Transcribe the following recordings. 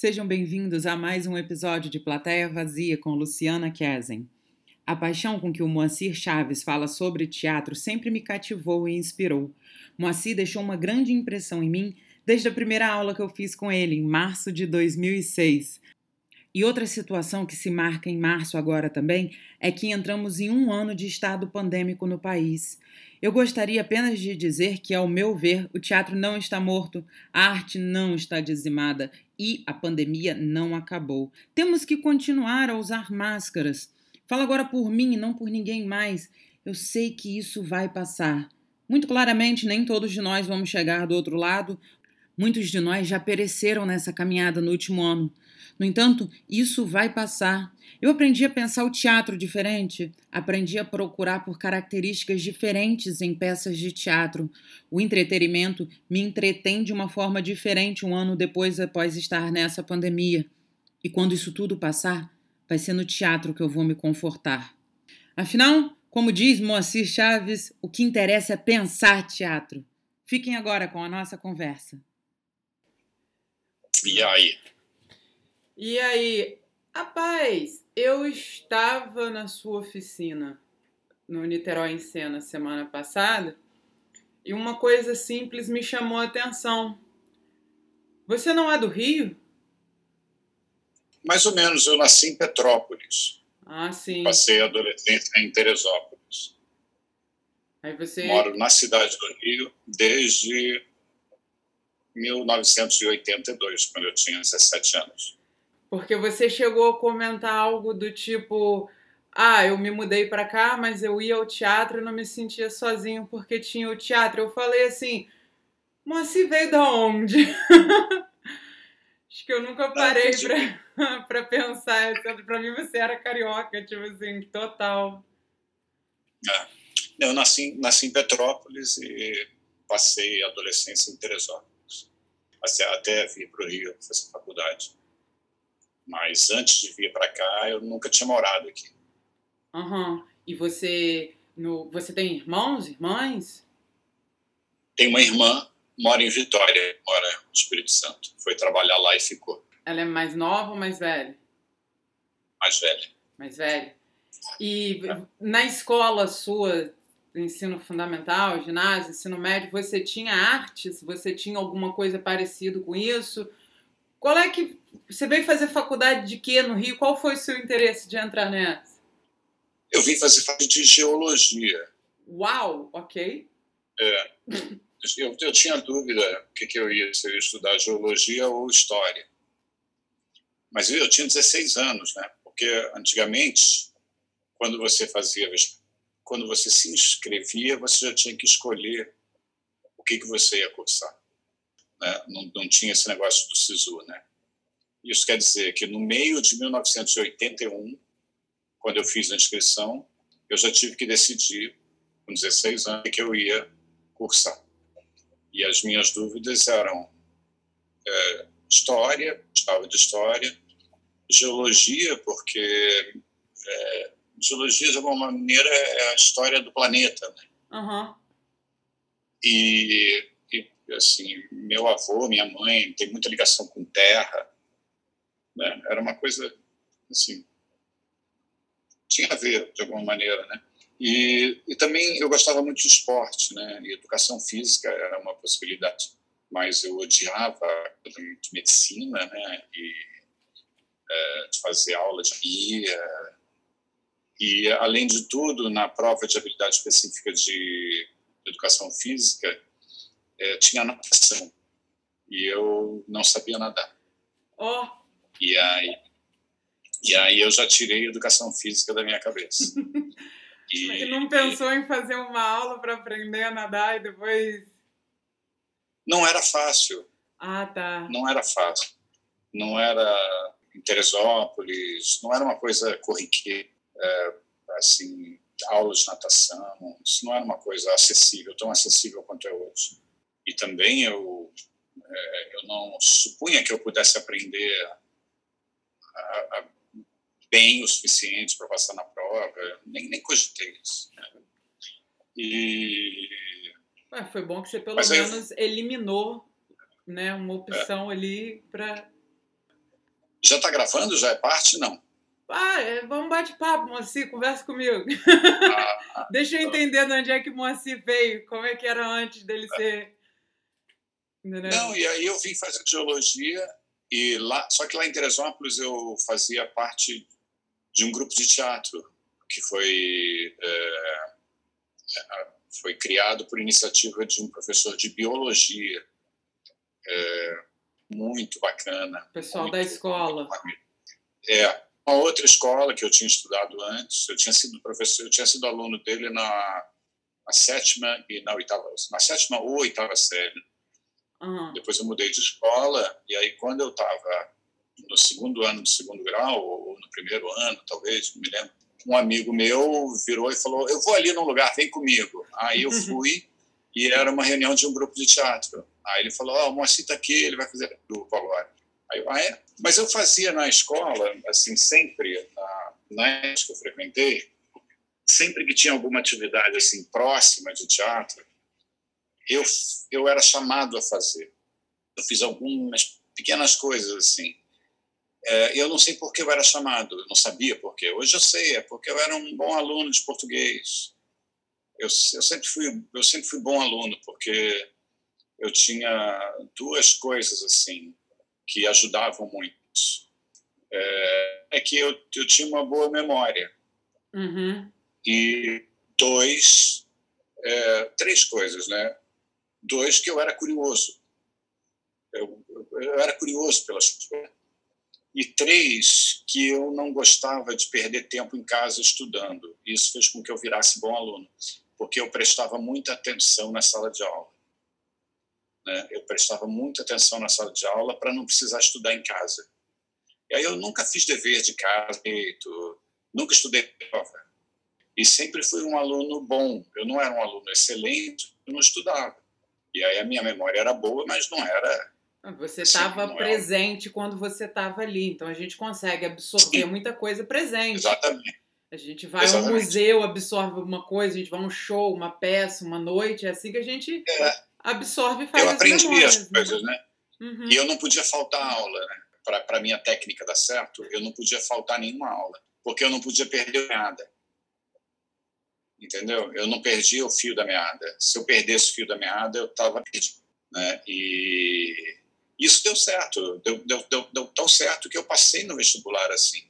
Sejam bem-vindos a mais um episódio de Plateia Vazia com Luciana Kezen. A paixão com que o Moacir Chaves fala sobre teatro sempre me cativou e inspirou. Moacir deixou uma grande impressão em mim desde a primeira aula que eu fiz com ele, em março de 2006. E outra situação que se marca em março agora também é que entramos em um ano de estado pandêmico no país. Eu gostaria apenas de dizer que, ao meu ver, o teatro não está morto, a arte não está dizimada e a pandemia não acabou. Temos que continuar a usar máscaras. Falo agora por mim e não por ninguém mais. Eu sei que isso vai passar. Muito claramente, nem todos de nós vamos chegar do outro lado. Muitos de nós já pereceram nessa caminhada no último ano. No entanto, isso vai passar. Eu aprendi a pensar o teatro diferente, aprendi a procurar por características diferentes em peças de teatro. O entretenimento me entretém de uma forma diferente um ano depois após estar nessa pandemia. E quando isso tudo passar, vai ser no teatro que eu vou me confortar. Afinal, como diz Moacir Chaves, o que interessa é pensar teatro. Fiquem agora com a nossa conversa. E aí? E aí, rapaz, eu estava na sua oficina no Niterói em Cena semana passada e uma coisa simples me chamou a atenção. Você não é do Rio? Mais ou menos, eu nasci em Petrópolis. Ah, sim. Passei a adolescência em Teresópolis. Aí você Moro na cidade do Rio desde 1982, quando eu tinha 17 anos. Porque você chegou a comentar algo do tipo: ah, eu me mudei para cá, mas eu ia ao teatro e não me sentia sozinho porque tinha o teatro. Eu falei assim: Moacir veio da onde? Acho que eu nunca parei pra, pra pensar. Pra mim você era carioca, tipo assim, total. É. Eu nasci, nasci em Petrópolis e passei a adolescência em Teresópolis. Até, até vir para o Rio fazer faculdade. Mas antes de vir para cá, eu nunca tinha morado aqui. Uhum. E você, no, você tem irmãos, irmãs? Tenho uma irmã, mora em Vitória, mora no Espírito Santo. Foi trabalhar lá e ficou. Ela é mais nova ou mais velha? Mais velha. Mais velha. E na escola sua, ensino fundamental, ginásio, ensino médio, você tinha artes? Você tinha alguma coisa parecida com isso? Qual é que. Você veio fazer faculdade de quê no Rio? Qual foi o seu interesse de entrar nessa? Eu vim fazer faculdade de geologia. Uau, ok. É. Eu, eu tinha dúvida o que, que eu ia, se eu ia estudar geologia ou história. Mas eu, eu tinha 16 anos, né? Porque antigamente, quando você fazia, quando você se inscrevia, você já tinha que escolher o que, que você ia cursar né? não, não tinha esse negócio do SISU. Né? Isso quer dizer que no meio de 1981, quando eu fiz a inscrição, eu já tive que decidir, com 16 anos, que eu ia cursar. E as minhas dúvidas eram é, história, estava de história, geologia, porque é, geologia, de alguma maneira, é a história do planeta. Né? Uhum. E assim, meu avô, minha mãe tem muita ligação com terra, né? Era uma coisa assim, tinha a ver de alguma maneira, né? E, e também eu gostava muito de esporte, né? E educação física era uma possibilidade, mas eu odiava de medicina, né? E é, de fazer aula de guia. E além de tudo, na prova de habilidade específica de educação física, é, tinha natação e eu não sabia nadar. Oh. E aí, e aí eu já tirei educação física da minha cabeça. e, não pensou e, em fazer uma aula para aprender a nadar e depois? Não era fácil. Ah, tá. Não era fácil. Não era em Teresópolis, não era uma coisa corriqueira, é, assim, aulas de natação, isso não era uma coisa acessível, tão acessível quanto é hoje e também eu, é, eu não supunha que eu pudesse aprender a, a, bem o suficiente para passar na prova, nem, nem cogitei isso. Né? E... Ué, foi bom que você pelo Mas menos eu... eliminou né, uma opção é. ali para... Já está gravando? Já é parte? Não. Ah, é, vamos bate-papo, Moacir, conversa comigo. Ah, ah, Deixa eu entender de onde é que o Moacir veio, como é que era antes dele ser. Não, e aí eu vim fazer geologia, e lá, só que lá em Teresópolis eu fazia parte de um grupo de teatro que foi, é, foi criado por iniciativa de um professor de biologia. É, muito bacana. Pessoal muito, da escola. É, uma outra escola que eu tinha estudado antes, eu tinha sido professor, eu tinha sido aluno dele na, na sétima e na oitava, na sétima ou oitava série. Uhum. Depois eu mudei de escola e aí quando eu estava no segundo ano do segundo grau ou no primeiro ano, talvez, não me lembro, um amigo meu virou e falou: "Eu vou ali num lugar, vem comigo". Aí eu fui e era uma reunião de um grupo de teatro. Aí ele falou: "Ó, oh, o Moacir está aqui, ele vai fazer grupo agora". Aí eu, ah, é? Mas eu fazia na escola, assim, sempre, na, na época que eu frequentei, sempre que tinha alguma atividade assim próxima de teatro, eu eu era chamado a fazer. Eu fiz algumas pequenas coisas assim. É, eu não sei por que eu era chamado, eu não sabia por quê. Hoje eu sei, é porque eu era um bom aluno de português. Eu, eu sempre fui eu sempre fui bom aluno porque eu tinha duas coisas assim que ajudavam muito. É, é que eu, eu tinha uma boa memória. Uhum. E dois, é, três coisas, né? Dois, que eu era curioso. Eu, eu era curioso pelas coisas. E três, que eu não gostava de perder tempo em casa estudando. Isso fez com que eu virasse bom aluno, porque eu prestava muita atenção na sala de aula. Né? Eu prestava muita atenção na sala de aula para não precisar estudar em casa. E aí eu nunca fiz dever de casa, nunca estudei prova. E sempre fui um aluno bom. Eu não era um aluno excelente, eu não estudava. E aí a minha memória era boa, mas não era. Você estava presente era... quando você estava ali, então a gente consegue absorver Sim. muita coisa presente. Exatamente. A gente vai a um museu, absorve uma coisa, a gente vai a um show, uma peça, uma noite, é assim que a gente é. absorve e faz Eu aprendi memórias, as né? coisas, né? Uhum. E eu não podia faltar aula, né? Para a minha técnica dar certo, eu não podia faltar nenhuma aula, porque eu não podia perder nada entendeu? Eu não perdi o fio da meada. Se eu perdesse o fio da meada, eu estava perdido. Né? E isso deu certo, deu, deu, deu, deu, tão certo que eu passei no vestibular assim.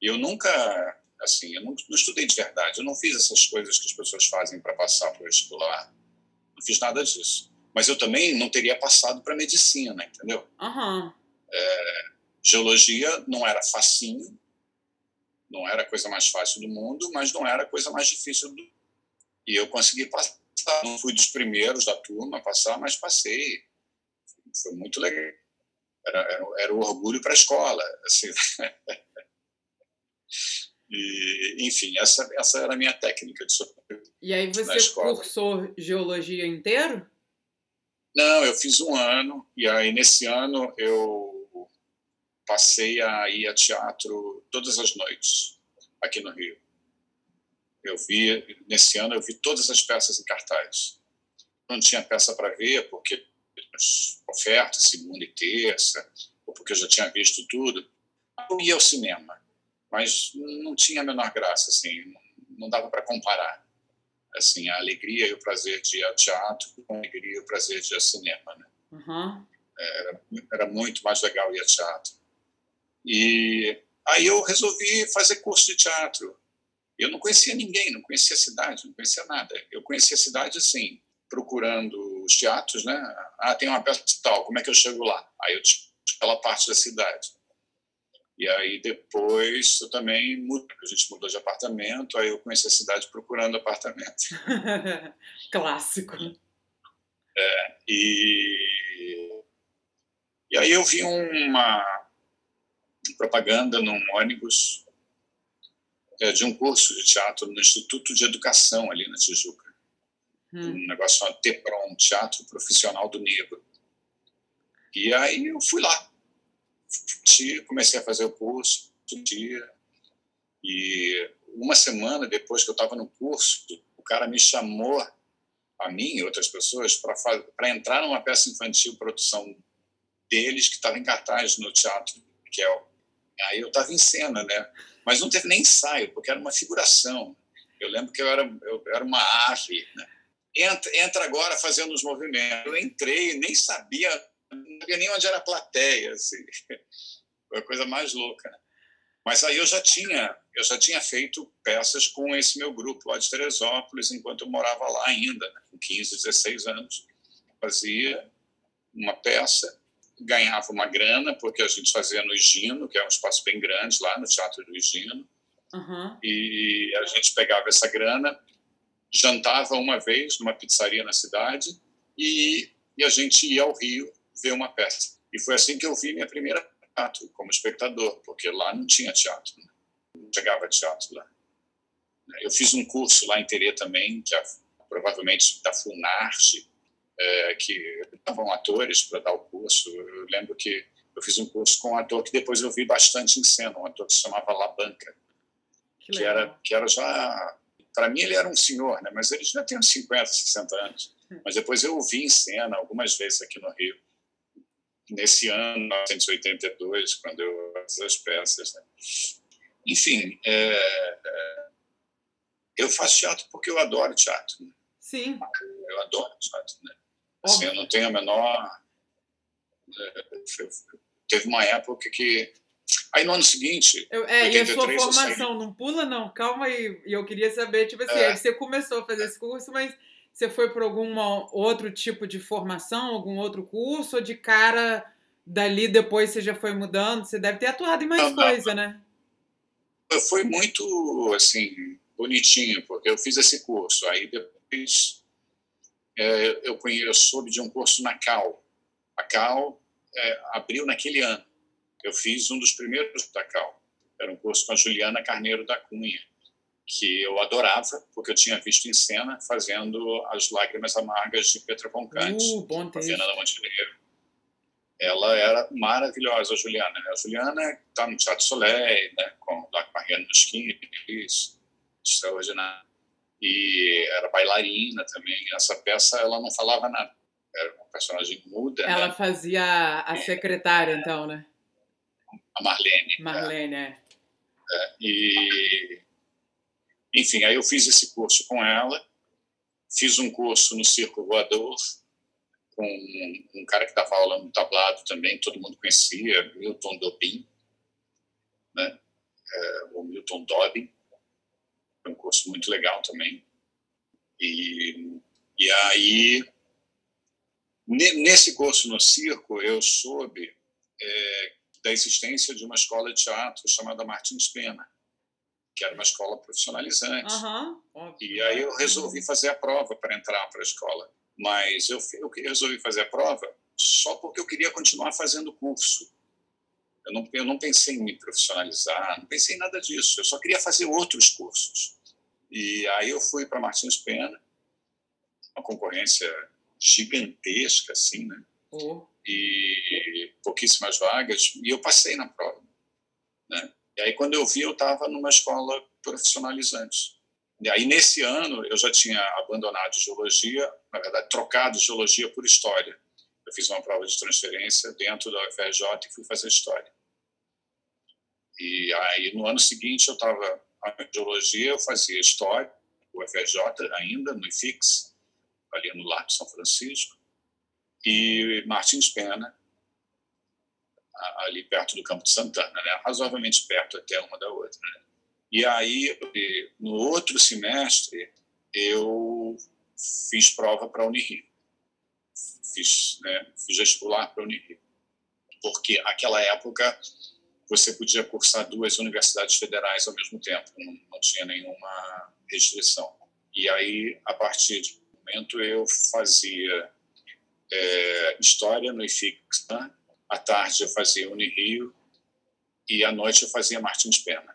E eu nunca, assim, eu não, não, estudei de verdade, eu não fiz essas coisas que as pessoas fazem para passar para o vestibular. Não fiz nada disso. Mas eu também não teria passado para medicina, entendeu? Uhum. É, geologia não era facinho, não era a coisa mais fácil do mundo, mas não era a coisa mais difícil do E eu consegui passar. Não fui dos primeiros da turma a passar, mas passei. Foi muito legal. Era, era, era um orgulho para a escola. Assim. e, enfim, essa, essa era a minha técnica de sobrevivência. E aí você cursou geologia inteiro? Não, eu fiz um ano, e aí nesse ano eu passei a ir a teatro todas as noites aqui no Rio. Eu vi, nesse ano, eu vi todas as peças em cartaz. Não tinha peça para ver, porque ofertas, segunda e terça, ou porque eu já tinha visto tudo. Eu ia ao cinema, mas não tinha a menor graça, assim, não dava para comparar. Assim, a alegria e o prazer de ir ao teatro com a alegria e o prazer de ir ao cinema, né? Uhum. Era, era muito mais legal ir ao teatro. E aí eu resolvi fazer curso de teatro. Eu não conhecia ninguém, não conhecia a cidade, não conhecia nada. Eu conhecia a cidade assim, procurando os teatros, né? Ah, tem uma peça tal, como é que eu chego lá? Aí eu aquela parte da cidade. E aí depois eu também mudei, a gente mudou de apartamento, aí eu conheci a cidade procurando apartamento. Clássico. É, e, e aí eu vi uma, propaganda num ônibus é, de um curso de teatro no Instituto de Educação ali na Tijuca. Hum. Um negócio chamado TEPROM, Teatro Profissional do Negro. E aí eu fui lá. Comecei a fazer o curso, dia. E uma semana depois que eu estava no curso, o cara me chamou, a mim e outras pessoas, para entrar numa peça infantil, produção deles, que estava em cartaz no Teatro Miquel Aí eu estava em cena, né? Mas não teve nem ensaio, porque era uma figuração. Eu lembro que eu era, eu era uma ave, né? Entra, entra agora fazendo os movimentos. Eu entrei, nem sabia, não sabia nem onde era a plateia. Assim. Foi a coisa mais louca. Né? Mas aí eu já tinha, eu já tinha feito peças com esse meu grupo lá de Teresópolis, enquanto eu morava lá ainda, né? com 15, 16 anos. Fazia uma peça, ganhava uma grana, porque a gente fazia no Higino, que é um espaço bem grande lá no Teatro do Higino. Uhum. E a gente pegava essa grana, jantava uma vez numa pizzaria na cidade e, e a gente ia ao Rio ver uma peça. E foi assim que eu vi minha primeira teatro como espectador, porque lá não tinha teatro, né? não chegava teatro lá. Eu fiz um curso lá em Terê também, que é, provavelmente da Funarte, é, que estavam atores para dar o curso. Eu lembro que eu fiz um curso com um ator que depois eu vi bastante em cena, um ator que se chamava Labanca, que, que era que era já para mim ele era um senhor, né? Mas ele já tinha uns 50, 60 anos. Mas depois eu o vi em cena algumas vezes aqui no Rio. Nesse ano, 1982, quando eu fiz as peças. Né? Enfim, é, é, eu faço teatro porque eu adoro teatro. Né? Sim. Eu adoro teatro. Né? Assim, eu não tenho a menor. É, teve uma época que. Aí no ano seguinte. Eu, é, 83, e a sua formação, não pula, não, calma aí. E eu queria saber, tipo assim, é. você começou a fazer esse curso, mas você foi por algum outro tipo de formação, algum outro curso, ou de cara dali depois você já foi mudando? Você deve ter atuado em mais não, coisa, não. né? Foi muito, assim, bonitinho, porque eu fiz esse curso. Aí depois é, eu, conheço, eu soube de um curso na Cal. A Cal é, abriu naquele ano. Eu fiz um dos primeiros da Cal. Era um curso com a Juliana Carneiro da Cunha, que eu adorava, porque eu tinha visto em cena fazendo As Lágrimas Amargas de Petra Concante, uh, bom com a Fernanda Montenegro. Ela era maravilhosa, a Juliana. A Juliana está no Teatro Soleil, né, com, lá com a Mariana Isso, extraordinário e era bailarina também. Essa peça ela não falava nada, era uma personagem muda. Ela né? fazia a secretária, é, então, né? A Marlene. Marlene, é. é. E, enfim, aí eu fiz esse curso com ela, fiz um curso no Circo Voador, com um, um cara que estava aula no tablado também, todo mundo conhecia, Milton Dobin, né? É, o Milton Dobbin foi um curso muito legal também. E, e aí, nesse curso no circo, eu soube é, da existência de uma escola de teatro chamada Martins Pena, que era uma escola profissionalizante. Uhum. E aí eu resolvi fazer a prova para entrar para a escola. Mas eu, eu resolvi fazer a prova só porque eu queria continuar fazendo curso. Eu não, eu não pensei em me profissionalizar, não pensei em nada disso. Eu só queria fazer outros cursos. E aí eu fui para Martins Pena, uma concorrência gigantesca, assim, né? Uhum. E pouquíssimas vagas, e eu passei na prova. Né? E aí, quando eu vi, eu estava numa escola profissionalizante. E aí, nesse ano, eu já tinha abandonado geologia, na verdade, trocado geologia por história. Fiz uma prova de transferência dentro da UFRJ e fui fazer história. E aí, no ano seguinte, eu estava a geologia, eu fazia história, o FRJ ainda, no IFIX, ali no Largo de São Francisco, e Martins Pena, ali perto do Campo de Santana, né? razoavelmente perto até uma da outra. Né? E aí, no outro semestre, eu fiz prova para a Unirio. Fiz, né, fiz vestibular para a Unirio. Porque aquela época você podia cursar duas universidades federais ao mesmo tempo, não, não tinha nenhuma restrição. E aí, a partir de momento, eu fazia é, História no IFIX, né? à tarde eu fazia Unirio e à noite eu fazia Martins Pena.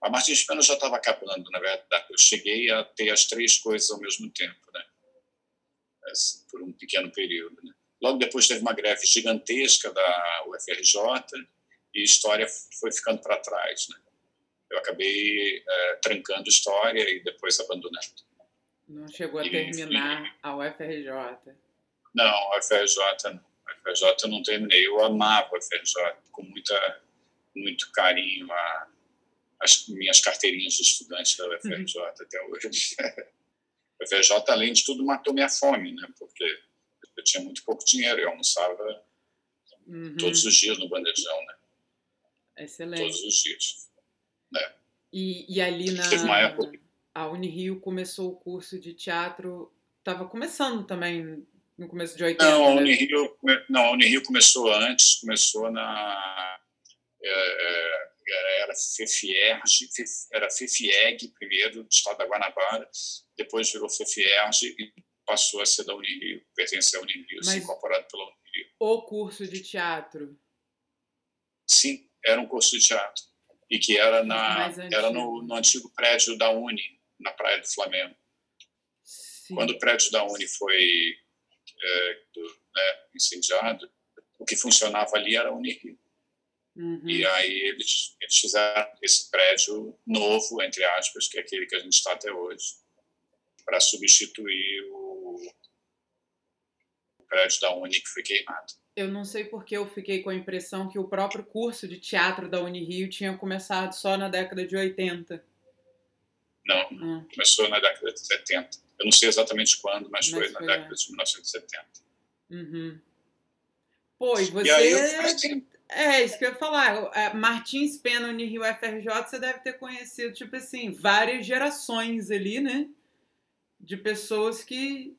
A Martins Pena já estava acabando, na verdade. Eu cheguei a ter as três coisas ao mesmo tempo, né? Assim, por um pequeno período. Né? Logo depois teve uma greve gigantesca da UFRJ, e história foi ficando para trás. Né? Eu acabei é, trancando história e depois abandonando. Não chegou a e, terminar enfim, a UFRJ? Não, a UFRJ não. A UFRJ eu não terminei. Eu amava a UFRJ com muita, muito carinho a, as minhas carteirinhas de estudante da UFRJ uhum. até hoje. A UFRJ, além de tudo, matou minha fome, né? porque eu tinha muito pouco dinheiro, eu almoçava uhum. todos os dias no bandejão. Né? Excelente. Todos os dias. Né? E, e ali na a Unirio começou o curso de teatro, estava começando também no começo de 80, Não, a Unirio, não, a Unirio começou antes, começou na... É, é, era FEFIERG, era FEFIEG primeiro, do estado da Guanabara, depois virou FEFIERG e passou a ser da Unirio, pertence à Unirio, Mas incorporado pela Unirio. O curso de teatro? Sim, era um curso de teatro. E que era, na, era no, no antigo prédio da Uni, na Praia do Flamengo. Sim. Quando o prédio da Uni foi é, do, né, incendiado, o que funcionava ali era a Unirio. Uhum. E aí eles, eles fizeram esse prédio novo, entre aspas, que é aquele que a gente está até hoje, para substituir o, o prédio da Uni que foi queimado. Eu não sei porque eu fiquei com a impressão que o próprio curso de teatro da Unirio tinha começado só na década de 80. Não, hum. começou na década de 70. Eu não sei exatamente quando, mas, mas foi, foi, na década é. de 1970. Uhum. Pô, e você... E aí eu É, isso que eu ia falar. É, Martins Pena, Unirio FRJ, você deve ter conhecido, tipo assim, várias gerações ali, né? De pessoas que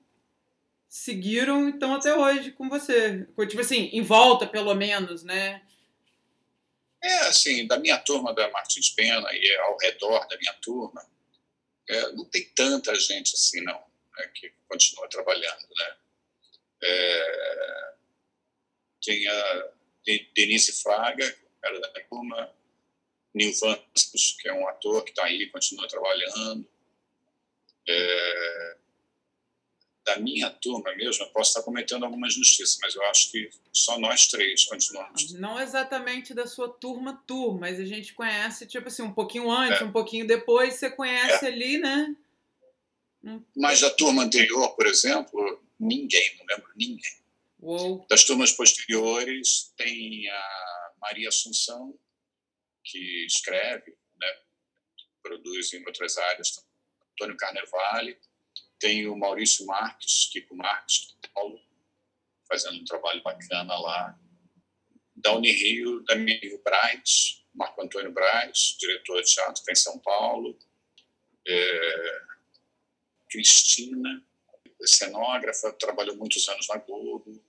seguiram e estão até hoje com você. Tipo assim, em volta, pelo menos, né? É, assim, da minha turma da Martins Pena e ao redor da minha turma, é, não tem tanta gente assim, não, né, que continua trabalhando, né? É, tem a Denise Fraga, era da turma, Nilvan, que é um ator que está aí, continua trabalhando. É, da minha turma mesmo, eu posso estar cometendo alguma injustiça, mas eu acho que só nós três continuamos. Não exatamente da sua turma, turma, mas a gente conhece, tipo assim, um pouquinho antes, é. um pouquinho depois, você conhece é. ali, né? Mas da turma anterior, por exemplo, ninguém, não lembro ninguém. Uou. Das turmas posteriores, tem a Maria Assunção, que escreve, né, produz em outras áreas, Antônio Carnevale, tem o Maurício Marques, Kiko Marques, Paulo, fazendo um trabalho bacana lá. Da Unirio, da Rio Braz, Marco Antônio Braz, diretor de teatro, está em São Paulo. É, Cristina, cenógrafa, trabalhou muitos anos na Globo.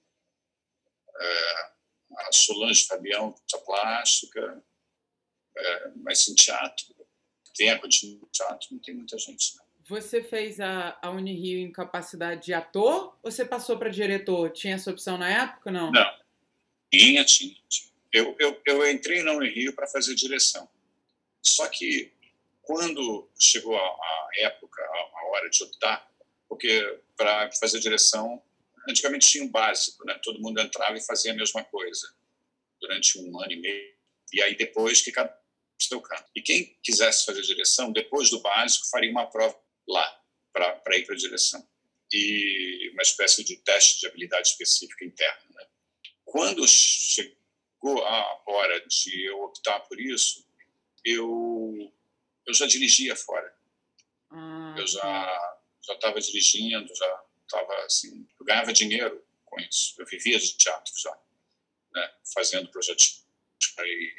É, a Solange Fabião, essa plástica, é, mas em teatro. Tem a continua teatro, não tem muita gente, não. Você fez a, a Unirio em capacidade de ator ou você passou para diretor? Tinha essa opção na época não? Não. Tinha, tinha. tinha. Eu, eu, eu entrei na Unirio para fazer direção. Só que quando chegou a, a época, a, a, hora de optar, porque para fazer direção, antigamente tinha um básico, né? todo mundo entrava e fazia a mesma coisa durante um ano e meio. E aí depois que cada seu canto. E quem quisesse fazer direção, depois do básico, faria uma prova lá para ir para a direção. E uma espécie de teste de habilidade específica interna. Né? Quando chegou a hora de eu optar por isso, eu, eu já dirigia fora. Ah, eu já já estava dirigindo, já estava assim, eu ganhava dinheiro com isso. Eu vivia de teatro já, né? fazendo projetos e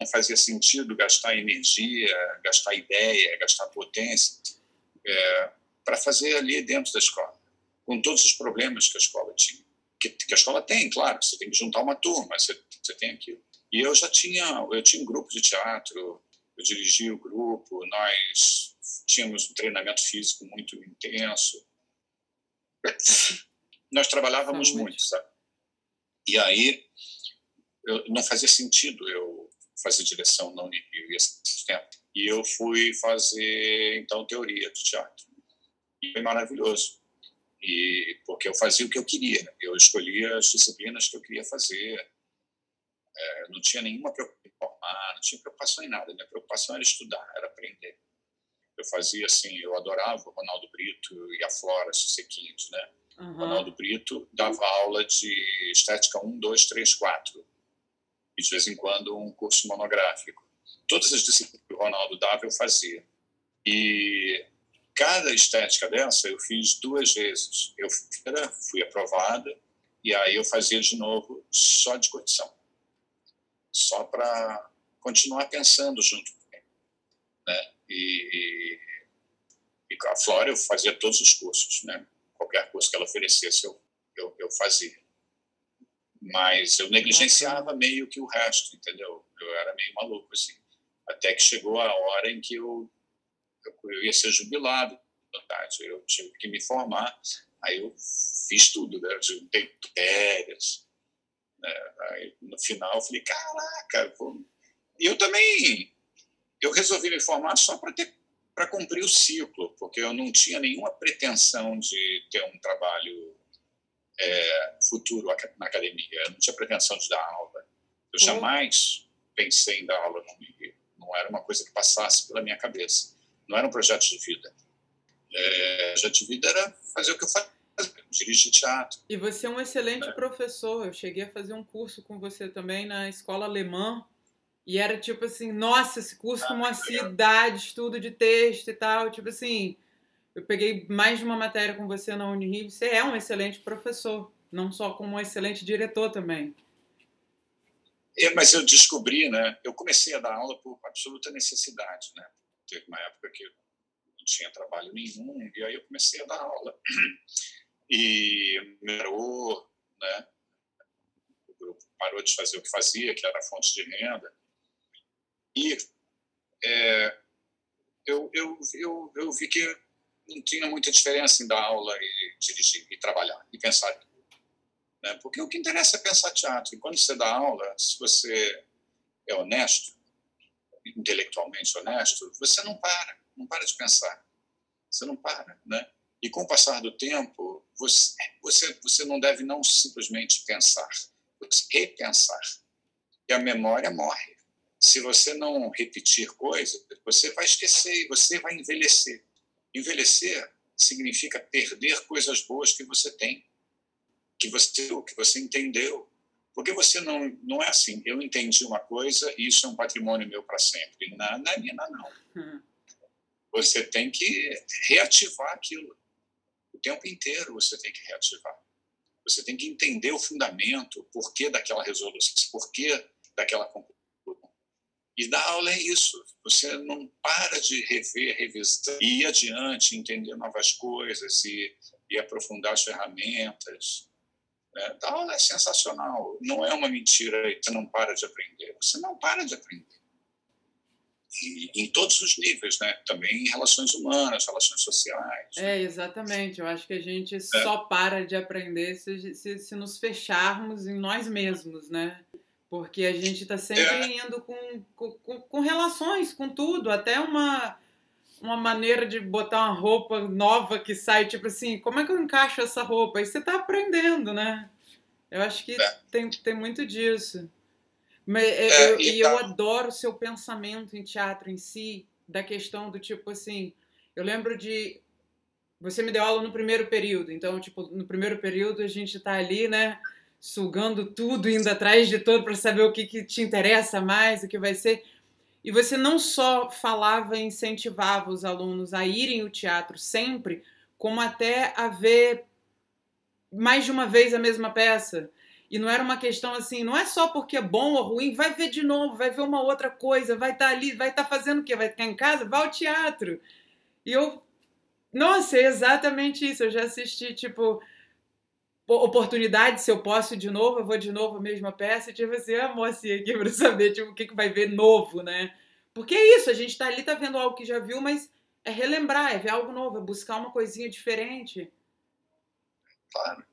não fazia sentido gastar energia, gastar ideia, gastar potência é, para fazer ali dentro da escola, com todos os problemas que a escola tinha. Que, que, a escola tem, claro, você tem que juntar uma turma, você, você tem aquilo. E eu já tinha, eu tinha um grupo de teatro, eu dirigia o grupo, nós tínhamos um treinamento físico muito intenso. Nós trabalhávamos muito, sabe? E aí eu, não fazia sentido eu fazer direção na Unirio esse tempo. E eu fui fazer, então, teoria de teatro. E foi maravilhoso. E porque eu fazia o que eu queria. Eu escolhia as disciplinas que eu queria fazer. É, não tinha nenhuma preocupação em formar, não tinha preocupação em nada. Minha preocupação era estudar, era aprender. Eu fazia assim, eu adorava o Ronaldo Brito e a Flora Sequinhos, né? Uhum. Ronaldo Brito dava aula de estética 1, 2, 3, 4 e de vez em quando um curso monográfico. Todas as disciplinas que o Ronaldo dava eu fazia. E cada estética dessa eu fiz duas vezes. Eu fui aprovada e aí eu fazia de novo só de condição, só para continuar pensando junto com ele. Né? E, e, com a Flora eu fazia todos os cursos, né? qualquer curso que ela oferecesse eu, eu, eu fazia. Mas eu negligenciava meio que o resto, entendeu? Eu era meio maluco, assim. Até que chegou a hora em que eu, eu, eu ia ser jubilado, verdade. Eu tive que me formar, aí eu fiz tudo, né? Eu juntei férias. Né? Aí, no final, eu falei, caraca, vou... eu também eu resolvi me formar só para ter para cumprir o ciclo, porque eu não tinha nenhuma pretensão de ter um trabalho é, futuro na academia. Eu não tinha pretensão de dar aula. Eu jamais pensei em dar aula no Rio. Não era uma coisa que passasse pela minha cabeça. Não era um projeto de vida. É, projeto de vida era fazer o que eu fazia, dirigir teatro. E você é um excelente é. professor. Eu cheguei a fazer um curso com você também na escola alemã. E era tipo assim, nossa, esse curso ah, com uma cidade, estudo de texto e tal. Tipo assim, eu peguei mais de uma matéria com você na Unirio. Você é um excelente professor, não só como um excelente diretor também. É, mas eu descobri, né? Eu comecei a dar aula por absoluta necessidade, né? Teve uma época que não tinha trabalho nenhum e aí eu comecei a dar aula. E melhorou, né? O grupo parou de fazer o que fazia, que era fonte de renda. E é, eu, eu, eu, eu vi que não tinha muita diferença em dar aula e dirigir e trabalhar e pensar. Né? Porque o que interessa é pensar teatro. E quando você dá aula, se você é honesto, intelectualmente honesto, você não para, não para de pensar. Você não para, né? E com o passar do tempo, você, você, você não deve não simplesmente pensar, você repensar. E a memória morre. Se você não repetir coisas, você vai esquecer e você vai envelhecer. Envelhecer significa perder coisas boas que você tem, que você que você entendeu. Porque você não não é assim, eu entendi uma coisa e isso é um patrimônio meu para sempre. É minha, não. Hum. Você tem que reativar aquilo. O tempo inteiro você tem que reativar. Você tem que entender o fundamento, o porquê daquela resolução, o porquê daquela conclusão e dar aula é isso. Você não para de rever, revisar, ir adiante, entender novas coisas e, e aprofundar as ferramentas. Né? Dar aula é sensacional. Não é uma mentira e você não para de aprender. Você não para de aprender. E, em todos os níveis, né? Também em relações humanas, relações sociais. É, exatamente. Eu acho que a gente é. só para de aprender se, se, se nos fecharmos em nós mesmos, né? Porque a gente está sempre é. indo com, com, com, relações, com tudo, até uma, uma maneira de botar uma roupa nova que sai, tipo assim, como é que eu encaixo essa roupa? Aí você está aprendendo, né? Eu acho que é. tem, tem muito disso. Mas, é, eu, e eu tá. adoro o seu pensamento em teatro em si, da questão do tipo assim, eu lembro de. Você me deu aula no primeiro período, então, tipo, no primeiro período a gente está ali, né? Sugando tudo, indo atrás de tudo para saber o que, que te interessa mais, o que vai ser. E você não só falava e incentivava os alunos a irem ao teatro sempre, como até a ver mais de uma vez a mesma peça. E não era uma questão assim, não é só porque é bom ou ruim, vai ver de novo, vai ver uma outra coisa, vai estar tá ali, vai estar tá fazendo o quê? Vai ficar em casa? Vai ao teatro. E eu. Nossa, é exatamente isso. Eu já assisti, tipo, oportunidade, se eu posso de novo, eu vou de novo a mesma peça, tipo assim, a mocinha aqui para saber tipo, o que, que vai ver novo, né? Porque é isso, a gente tá ali, tá vendo algo que já viu, mas é relembrar, é ver algo novo, é buscar uma coisinha diferente. Claro.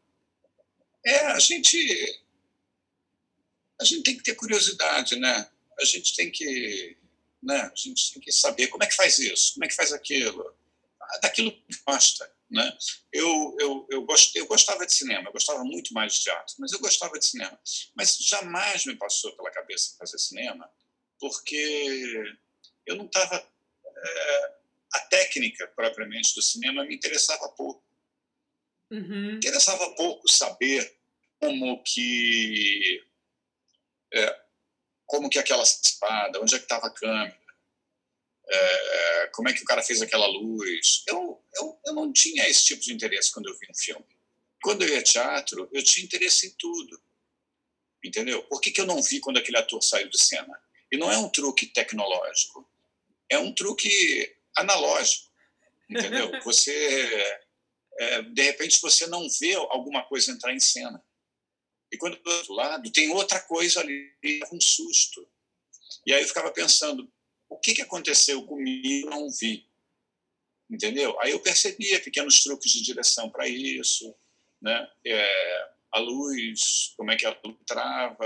É, a gente. A gente tem que ter curiosidade, né? A gente tem que. Né? A gente tem que saber como é que faz isso, como é que faz aquilo. Daquilo que gosta. Né? Eu, eu, eu, gost, eu gostava de cinema, eu gostava muito mais de teatro, mas eu gostava de cinema. Mas jamais me passou pela cabeça fazer cinema, porque eu não estava. É, a técnica propriamente do cinema me interessava pouco. Uhum. Interessava pouco saber como que é, como que aquela espada, onde é que estava a câmera, é, como é que o cara fez aquela luz. Eu, eu, eu não tinha esse tipo de interesse quando eu vi um filme. Quando eu ia teatro, eu tinha interesse em tudo. Entendeu? Por que, que eu não vi quando aquele ator saiu de cena? E não é um truque tecnológico, é um truque analógico. Entendeu? Você, é, de repente, você não vê alguma coisa entrar em cena. E quando do outro lado tem outra coisa ali, um susto. E aí eu ficava pensando, o que, que aconteceu comigo? Não vi. Entendeu? Aí eu percebia pequenos truques de direção para isso, né? É, a luz, como é que a luz trava,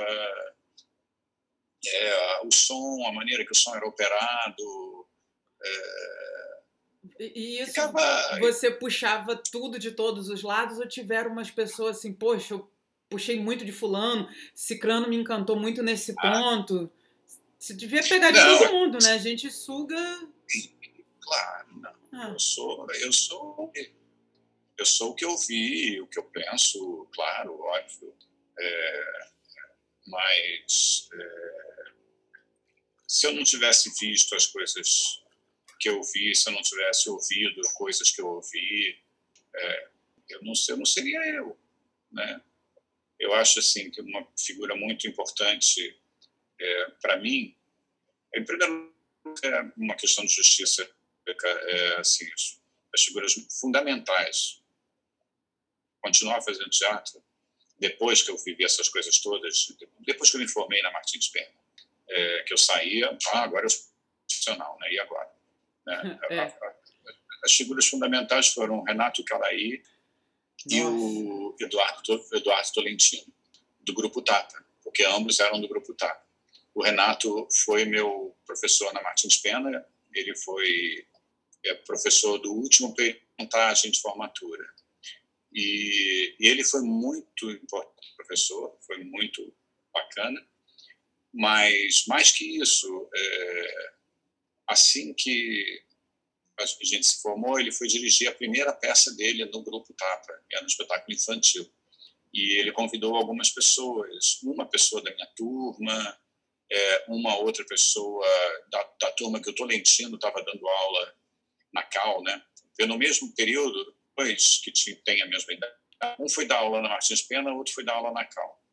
é, o som, a maneira que o som era operado. É, e isso ficava... você puxava tudo de todos os lados ou tiveram umas pessoas assim, poxa, eu puxei muito de fulano, Cicrano me encantou muito nesse ah. ponto. Você devia pegar de não, todo mundo, né? A gente suga. Claro, não. Ah. Eu sou, eu sou, eu sou o que eu vi, o que eu penso, claro, óbvio. É, mas é, se eu não tivesse visto as coisas que eu vi, se eu não tivesse ouvido coisas que eu ouvi, é, eu, não, eu não seria eu, né? Eu acho assim que uma figura muito importante é, para mim, em primeiro lugar, é uma questão de justiça, é, assim, as figuras fundamentais. Continuar fazendo teatro, depois que eu vivi essas coisas todas, depois que eu me formei na Martins Pena, é, que eu saía, ah, agora eu sou profissional, né? e agora? Né? É. As figuras fundamentais foram Renato Caraí e o Eduardo, Eduardo Tolentino, do Grupo Tata, porque ambos eram do Grupo Tata. O Renato foi meu professor na Martins Pena, ele foi é, professor do último montagem de formatura. E, e, ele foi muito importante professor, foi muito bacana, mas mais que isso, é, assim que a gente se formou, ele foi dirigir a primeira peça dele no Grupo Tapa, que era um espetáculo infantil. E ele convidou algumas pessoas, uma pessoa da minha turma, é, uma outra pessoa da, da turma que o Tolentino estava dando aula na Cal, né? Foi no mesmo período, dois que têm a mesma idade. Um foi dar aula na Martins Pena, outro foi dar aula na Cal.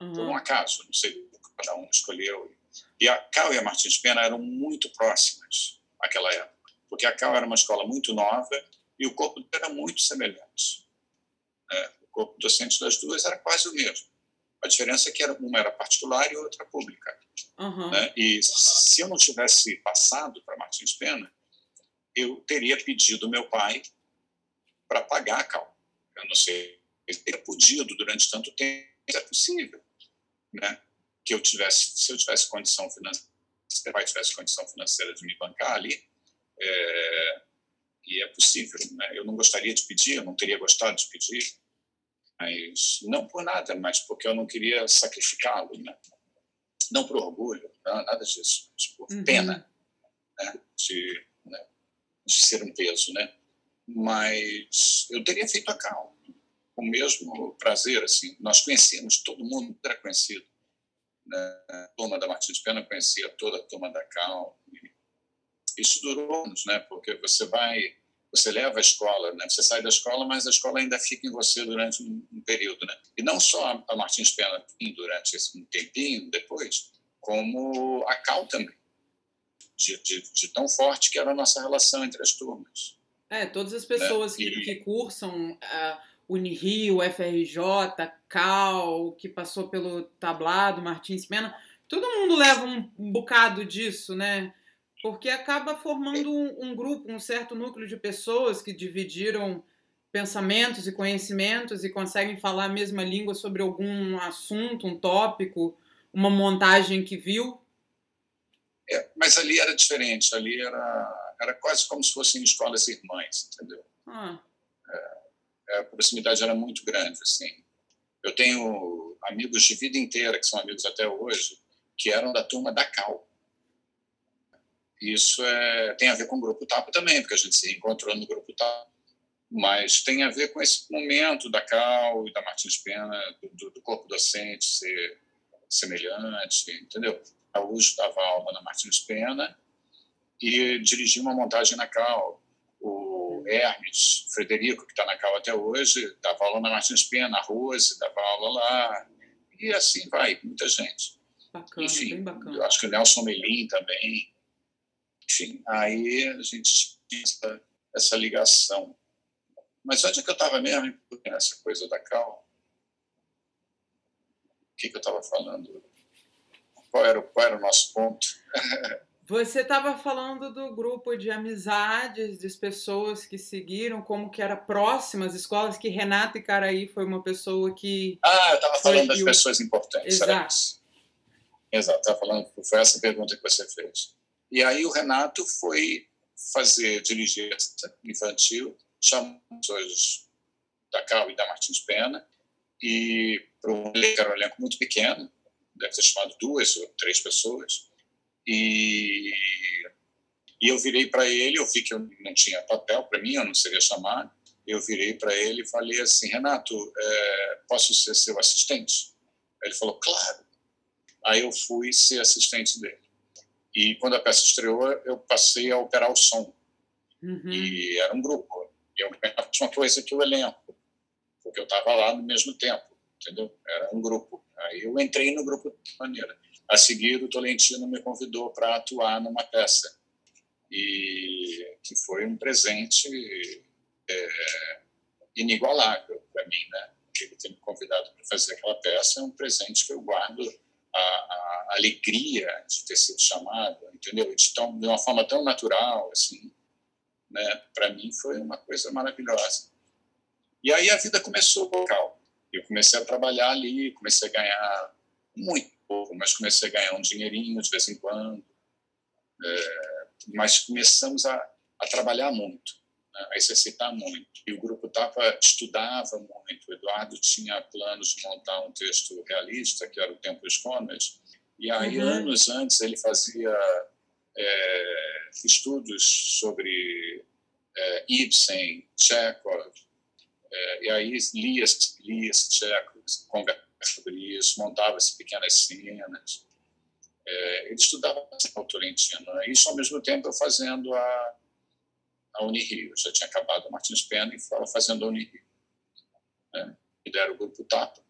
Uhum. Por um acaso, não sei, cada um escolheu. E a Cal e a Martins Pena eram muito próximas naquela época, porque a Cal era uma escola muito nova e o corpo era muito semelhante. Né? O corpo docente das duas era quase o mesmo. A diferença é que uma era particular e outra pública. Uhum. Né? E se eu não tivesse passado para Martins Pena, eu teria pedido meu pai para pagar a cal. Eu não sei, ele teria podido durante tanto tempo, é possível, né? Que eu tivesse, se eu tivesse condição financeira, se meu pai tivesse condição financeira de me bancar ali, é, e é possível, né? Eu não gostaria de pedir, eu não teria gostado de pedir, mas não por nada, mas porque eu não queria sacrificá-lo, né? Não por orgulho, não, nada disso, mas por uhum. pena né? de, né? de ser um peso, né? Mas eu teria feito a Cal com o mesmo prazer, assim. Nós conhecíamos, todo mundo era conhecido. Né? A turma da Martins Pena conhecia toda a turma da Cal. Isso durou anos, né? Porque você vai você leva a escola, né? Você sai da escola, mas a escola ainda fica em você durante um, um período, né? E não só a Martins Pena durante esse um tempinho depois, como a Cal também, de, de, de, tão forte que era a nossa relação entre as turmas. É, todas as pessoas né? que, e... que cursam uh, Unirio, FRJ, Cal, que passou pelo tablado, Martins Pena, todo mundo leva um bocado disso, né? Porque acaba formando um, um, grupo, um certo núcleo de pessoas que dividiram pensamentos e conhecimentos e conseguem falar a mesma língua sobre algum assunto, um tópico, uma montagem que viu. É, mas ali era diferente, ali era, era quase como se fossem escolas irmãs, entendeu? Ah. É, a proximidade era muito grande, assim. Eu tenho amigos de vida inteira, que são amigos até hoje, que eram da turma da Cal isso é, tem a ver com o Grupo TAPA também, porque a gente se encontrou no Grupo TAPA, mas tem a ver com esse momento da Cal e da Martins Pena, do, do corpo docente ser semelhante, entendeu? Araújo dava aula na Martins Pena e dirigi uma montagem na Cal. O Hermes Frederico, que está na Cal até hoje, dava aula na Martins Pena, a Rose dava aula lá, e assim vai, muita gente. Bacana, Enfim, bem bacana. eu acho que o Nelson Melim também. Enfim, aí a gente tinha essa, essa ligação. Mas onde é que eu estava mesmo nessa coisa da Cal? O que, que eu estava falando? Qual era, qual era o nosso ponto? Você estava falando do grupo de amizades, das pessoas que seguiram, como que era próxima às escolas, que Renata Icaraí foi uma pessoa que... Ah, eu estava falando das pessoas importantes. Exato. Exato, estava falando, foi essa pergunta que você fez. E aí o Renato foi fazer, dirigir infantil, chamou pessoas da Cal e da Martins Pena, e para um elenco, era um elenco muito pequeno, deve ter chamado duas ou três pessoas, e, e eu virei para ele, eu vi que eu não tinha papel para mim, eu não seria chamado, eu virei para ele e falei assim, Renato, é, posso ser seu assistente? Ele falou, claro. Aí eu fui ser assistente dele. E quando a peça estreou, eu passei a operar o som. Uhum. E era um grupo. E eu ganhava a mesma coisa que o elenco, porque eu estava lá no mesmo tempo, entendeu? Era um grupo. Aí eu entrei no grupo de maneira. A seguir, o Tolentino me convidou para atuar numa peça. E que foi um presente é, inigualável para mim, né? Ele ter me convidado para fazer aquela peça é um presente que eu guardo a, a alegria de ter sido chamado, entendeu? De, tão, de uma forma tão natural, assim, né? Para mim foi uma coisa maravilhosa. E aí a vida começou local. Eu comecei a trabalhar ali, comecei a ganhar muito pouco, mas comecei a ganhar um dinheirinho de vez em quando. É, mas começamos a, a trabalhar muito, né? a exercitar muito. E o grupo Tapa estudava muito. O Eduardo tinha planos de montar um texto realista, que era o Tempo e os Comas. E aí, Uhum. anos antes, ele fazia é, estudos sobre é, Ibsen, Chekhov, é, e aí lia, lia Chekhov, conversava sobre isso, montava-se pequenas cenas. É, ele estudava o Tolentino. Isso, ao mesmo tempo, eu fazendo a, a Unirio. Já tinha acabado a Martins Pena e estava fazendo a Unirio. Né? E deram o grupo Tapa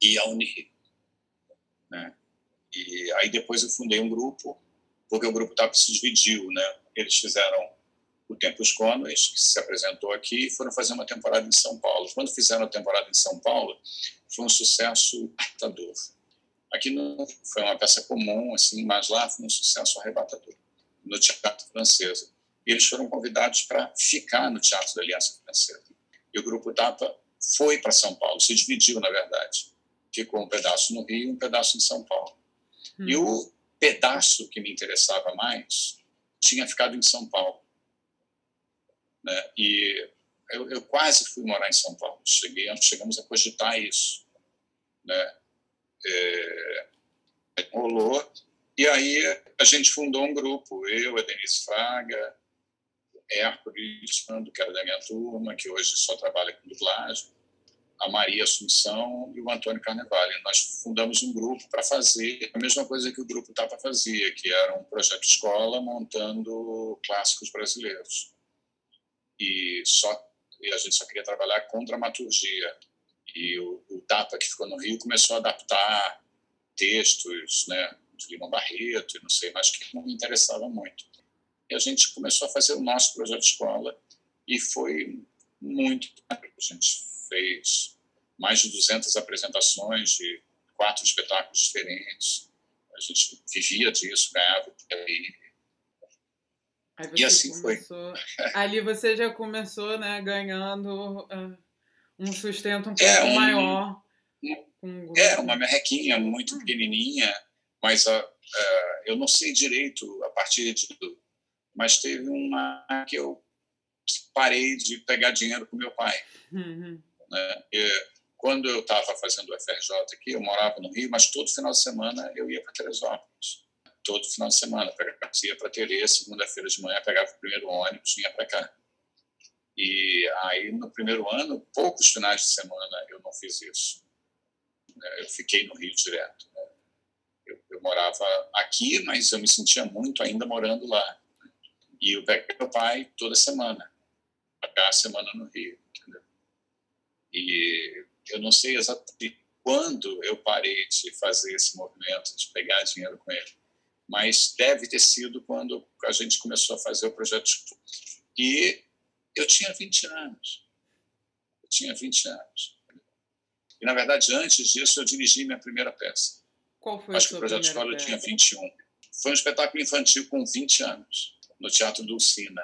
e a Unirio. Né? E aí depois eu fundei um grupo, porque o grupo Tapa se dividiu. Né? Eles fizeram o Tempos Cônoes, que se apresentou aqui, e foram fazer uma temporada em São Paulo. Quando fizeram a temporada em São Paulo, foi um sucesso arrebatador. Aqui não foi uma peça comum, assim, mas lá foi um sucesso arrebatador, no Teatro Francesa. Eles foram convidados para ficar no Teatro da Aliança Francesa. E o Grupo Tapa foi para São Paulo, se dividiu, na verdade. Ficou um pedaço no Rio e um pedaço em São Paulo. Hum. E o pedaço que me interessava mais tinha ficado em São Paulo. Né? E eu, eu, quase fui morar em São Paulo. Cheguei, chegamos a cogitar isso. Né? É, rolou. E aí a gente fundou um grupo, eu, a Denise Fraga, Hércules, que era da minha turma, que hoje só trabalha com dublagem, a Maria Assunção e o Antônio Carnevale. Nós fundamos um grupo para fazer a mesma coisa que o grupo Tapa fazia, que era um projeto escola montando clássicos brasileiros. E, só, e a gente só queria trabalhar com dramaturgia. E o, o Tapa, que ficou no Rio, começou a adaptar textos né, de Lima Barreto e não sei mais, que não me interessava muito. E a gente começou a fazer o nosso projeto de escola e foi muito. A gente fez mais de 200 apresentações de quatro espetáculos diferentes. A gente vivia disso, ganhava aí. e assim começou... foi. Ali você já começou né, ganhando uh, um sustento um pouco é, um, maior. Um, é, uma merrequinha muito pequenininha, mas uh, eu não sei direito a partir de mas teve uma que eu parei de pegar dinheiro com meu pai. Uhum. Né? E, quando eu estava fazendo o FRJ aqui, eu morava no Rio, mas todo final de semana eu ia para Teresópolis. Todo final de semana, ia para Tereza, segunda-feira de manhã, pegava o primeiro ônibus e ia para cá. E aí, no primeiro ano, poucos finais de semana eu não fiz isso. Eu fiquei no Rio direto. Né? Eu, eu morava aqui, mas eu me sentia muito ainda morando lá. E pego meu pai toda semana, a semana no Rio, entendeu? E eu não sei exatamente quando eu parei de fazer esse movimento, de pegar dinheiro com ele, mas deve ter sido quando a gente começou a fazer o projeto. E eu tinha 20 anos. Eu tinha 20 anos. E, na verdade, antes disso, eu dirigi minha primeira peça. Qual foi Acho que o projeto escola eu tinha 21. Foi um espetáculo infantil com 20 anos, no Teatro Dulcina.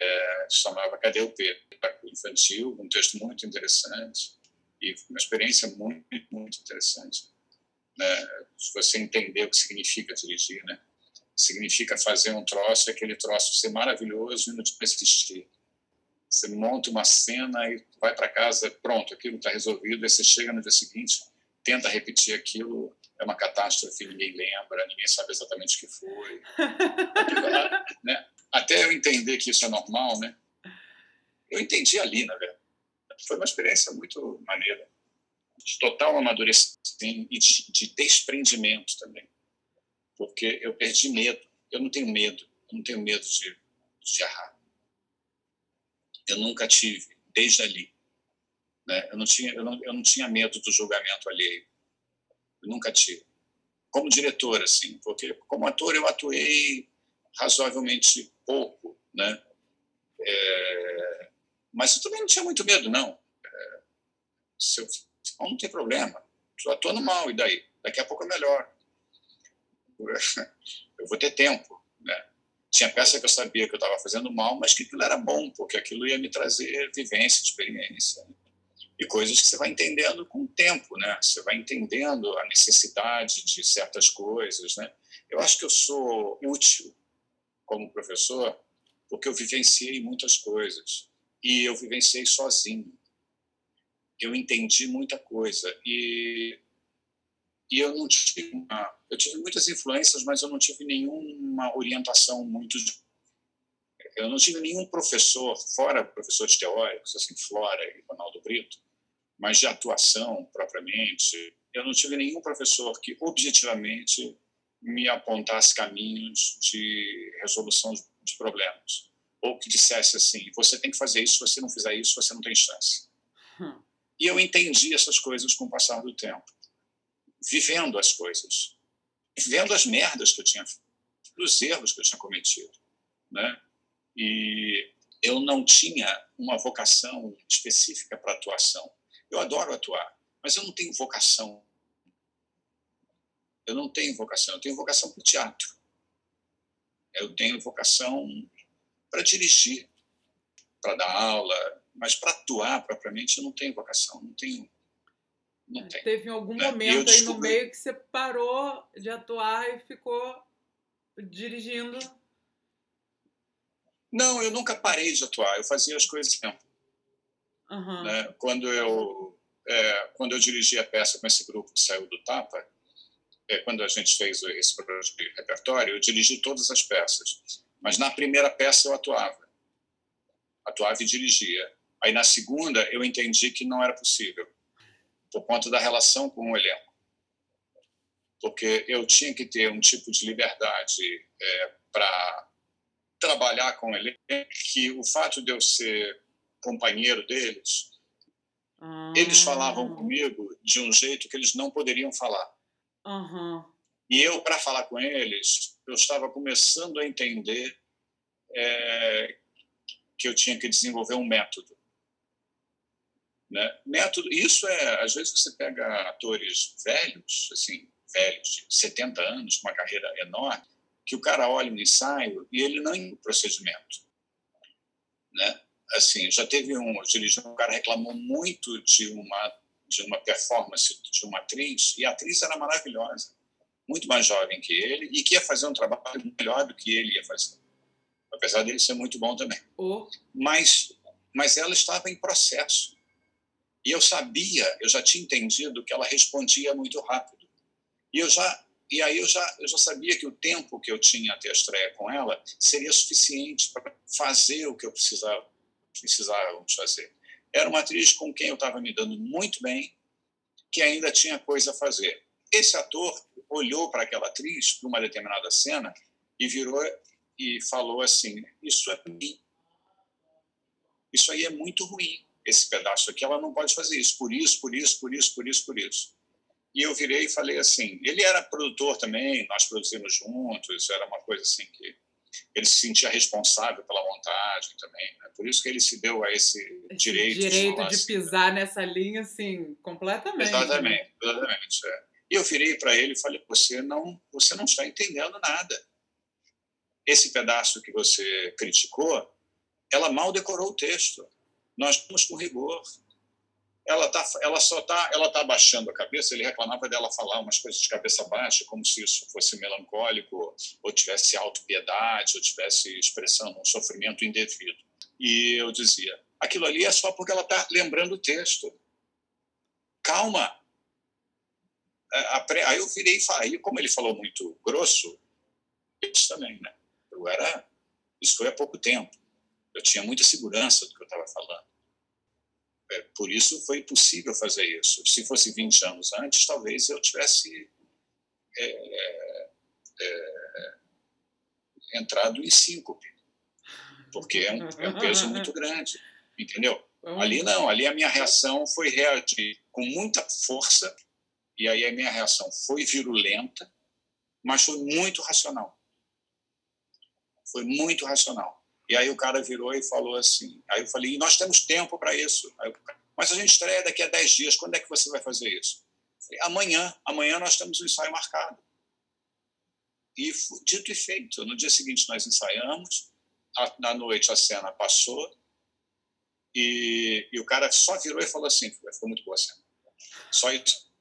É, chamava Cadê o Pedro? Infantil, um texto muito interessante e uma experiência muito, muito interessante. Né? Você entender o que significa dirigir, né? Significa fazer um troço aquele troço ser maravilhoso e não te persistir. Você monta uma cena e vai para casa, pronto, aquilo está resolvido. Aí você chega no dia seguinte, tenta repetir aquilo, é uma catástrofe, ninguém lembra, ninguém sabe exatamente o que foi. né? Até eu entender que isso é normal, né? Eu entendi ali, na verdade foi uma experiência muito maneira, de total amadurecimento e de, de desprendimento também, porque eu perdi medo. Eu não tenho medo, eu não tenho medo de, de errar. Eu nunca tive, desde ali. Né? Eu, não tinha, eu, não, eu não tinha medo do julgamento alheio. Eu nunca tive. Como diretor, assim, porque como ator eu atuei razoavelmente pouco, né? É, mas eu também não tinha muito medo, não. É, se eu, não tem problema. Estou atuando mal, e daí? Daqui a pouco é melhor. Eu vou ter tempo. Né? Tinha peça que eu sabia que eu estava fazendo mal, mas que aquilo era bom, porque aquilo ia me trazer vivência, experiência. Né? E coisas que você vai entendendo com o tempo, né? Você vai entendendo a necessidade de certas coisas, né? Eu acho que eu sou útil como professor porque eu vivenciei muitas coisas e eu vivenciei sozinho. Eu entendi muita coisa e e eu não tive uma, eu tive muitas influências, mas eu não tive nenhuma orientação muito eu não tive nenhum professor fora professores teóricos assim Flora e Ronaldo Brito, mas de atuação propriamente, eu não tive nenhum professor que objetivamente me apontasse caminhos de resolução de problemas ou que dissesse assim: você tem que fazer isso, se você não fizer isso, você não tem chance. Hum. E eu entendi essas coisas com o passar do tempo, vivendo as coisas, vendo as merdas que eu tinha, os erros que eu tinha cometido, né? E eu não tinha uma vocação específica para atuação. Eu adoro atuar, mas eu não tenho vocação. Eu não tenho vocação. Eu tenho vocação para o teatro. Eu tenho vocação para dirigir, para dar aula, mas para atuar propriamente eu não tenho vocação, não tenho. Não é, tenho. Teve algum né? momento aí no meio que você parou de atuar e ficou dirigindo? Não, eu nunca parei de atuar, eu fazia as coisas. Uhum. Né? Quando, eu, é, quando eu dirigi a peça com esse grupo que saiu do Tapa, é, quando a gente fez esse projeto de repertório, eu dirigi todas as peças. Mas na primeira peça eu atuava. Atuava e dirigia. Aí na segunda eu entendi que não era possível, por conta da relação com o elenco. Porque eu tinha que ter um tipo de liberdade é, para trabalhar com ele, que o fato de eu ser companheiro deles, ah. eles falavam comigo de um jeito que eles não poderiam falar. Uhum. E eu, para falar com eles, eu estava começando a entender é, que eu tinha que desenvolver um método. Né? Método, isso é, às vezes você pega atores velhos, assim, velhos, de 70 anos, com uma carreira enorme, que o cara olha no ensaio e ele não tem procedimento. Né? Assim, já teve um, um cara reclamou muito de uma de uma performance de uma atriz e a atriz era maravilhosa muito mais jovem que ele e que ia fazer um trabalho melhor do que ele ia fazer. Apesar dele ser muito bom também. Oh. Mas, mas ela estava em processo. E eu sabia, eu já tinha entendido que ela respondia muito rápido. E eu já e aí eu já, eu já sabia que o tempo que eu tinha até a estreia com ela seria suficiente para fazer o que eu precisava, precisava fazer. Era uma atriz com quem eu estava me dando muito bem, que ainda tinha coisa a fazer esse ator olhou para aquela atriz, para uma determinada cena, e virou e falou assim: Isso é ruim. Isso aí é muito ruim, esse pedaço aqui. Ela não pode fazer isso, por isso, por isso, por isso, por isso, por isso. E eu virei e falei assim: ele era produtor também, nós produzimos juntos, era uma coisa assim que ele se sentia responsável pela montagem também. Né? Por isso que ele se deu a esse, esse direito, direito de, de pisar nessa linha, assim, completamente. Exatamente, né? exatamente. É. E eu virei para ele e falei: você não, você não está entendendo nada. Esse pedaço que você criticou, ela mal decorou o texto. Nós vamos com rigor ela tá, ela só tá, ela tá abaixando a cabeça. Ele reclamava dela falar umas coisas de cabeça baixa, como se isso fosse melancólico, ou tivesse autopiedade, ou tivesse expressando um sofrimento indevido. E eu dizia, aquilo ali é só porque ela está lembrando o texto. Calma. É, aí eu virei e falei, como ele falou muito grosso, isso também, né? Eu era, isso foi há pouco tempo. Eu tinha muita segurança do que eu estava falando. É, por isso foi possível fazer isso. Se fosse 20 anos antes, talvez eu tivesse é, é, é, entrado em síncope, porque é um, um peso muito grande, entendeu? Ali não, ali a minha reação foi reagir com muita força, e aí a minha reação foi virulenta, mas foi muito racional. Foi muito racional. E aí o cara virou e falou assim. Aí eu falei, nós temos tempo para isso. Eu, Mas a gente estreia daqui a 10 dias, quando é que você vai fazer isso? Falei, amanhã, amanhã nós temos o um ensaio marcado. E dito e feito, no dia seguinte nós ensaiamos, na noite a cena passou, e, e, o cara só virou e falou assim: ficou muito boa a cena. Só isso.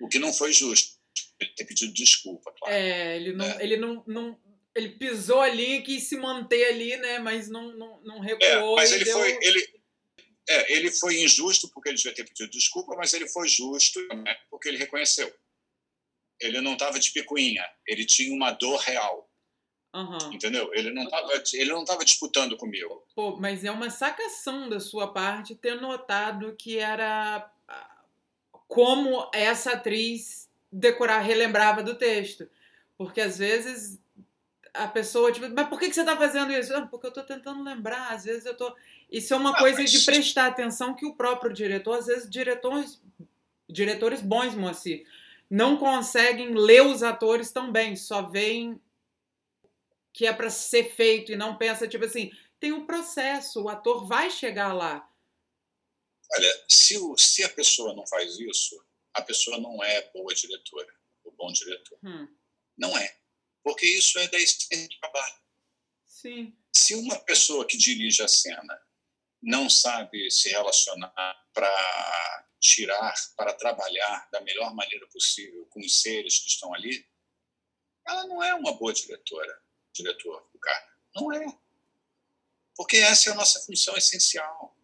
O que não foi justo. Ele ter pedido desculpa, claro. É, ele não, é. Ele não, não, ele pisou ali e quis se manter ali, né? Mas não, não, não recuou. É, mas ele deu... foi. Ele, é, ele foi injusto porque ele devia ter pedido desculpa, mas ele foi justo né, porque ele reconheceu. Ele não estava de picuinha, ele tinha uma dor real. Uhum. Entendeu? Ele não estava ele não tava disputando comigo. Pô, mas é uma sacação da sua parte ter notado que era ah, como essa atriz decorar relembrava do texto. Porque às vezes a pessoa, tipo, mas por que, que você está fazendo isso? Ah, porque eu estou tentando lembrar, às vezes eu estou. Tô... Isso é uma ah, coisa mas... de prestar atenção que o próprio diretor, às vezes, diretores, diretores bons, Moacir, não conseguem ler os atores tão bem, só veem que é para ser feito e não pensa, tipo assim, tem um processo, o ator vai chegar lá. Olha, se, o, se a pessoa não faz isso, a pessoa não é boa diretora, o bom diretor. Hum. Não é porque isso é da essência do trabalho. Sim. Se uma pessoa que dirige a cena não sabe se relacionar para tirar, para trabalhar da melhor maneira possível com os seres que estão ali, ela não é uma boa diretora, diretor do cara. Não é. Porque essa é a nossa função essencial.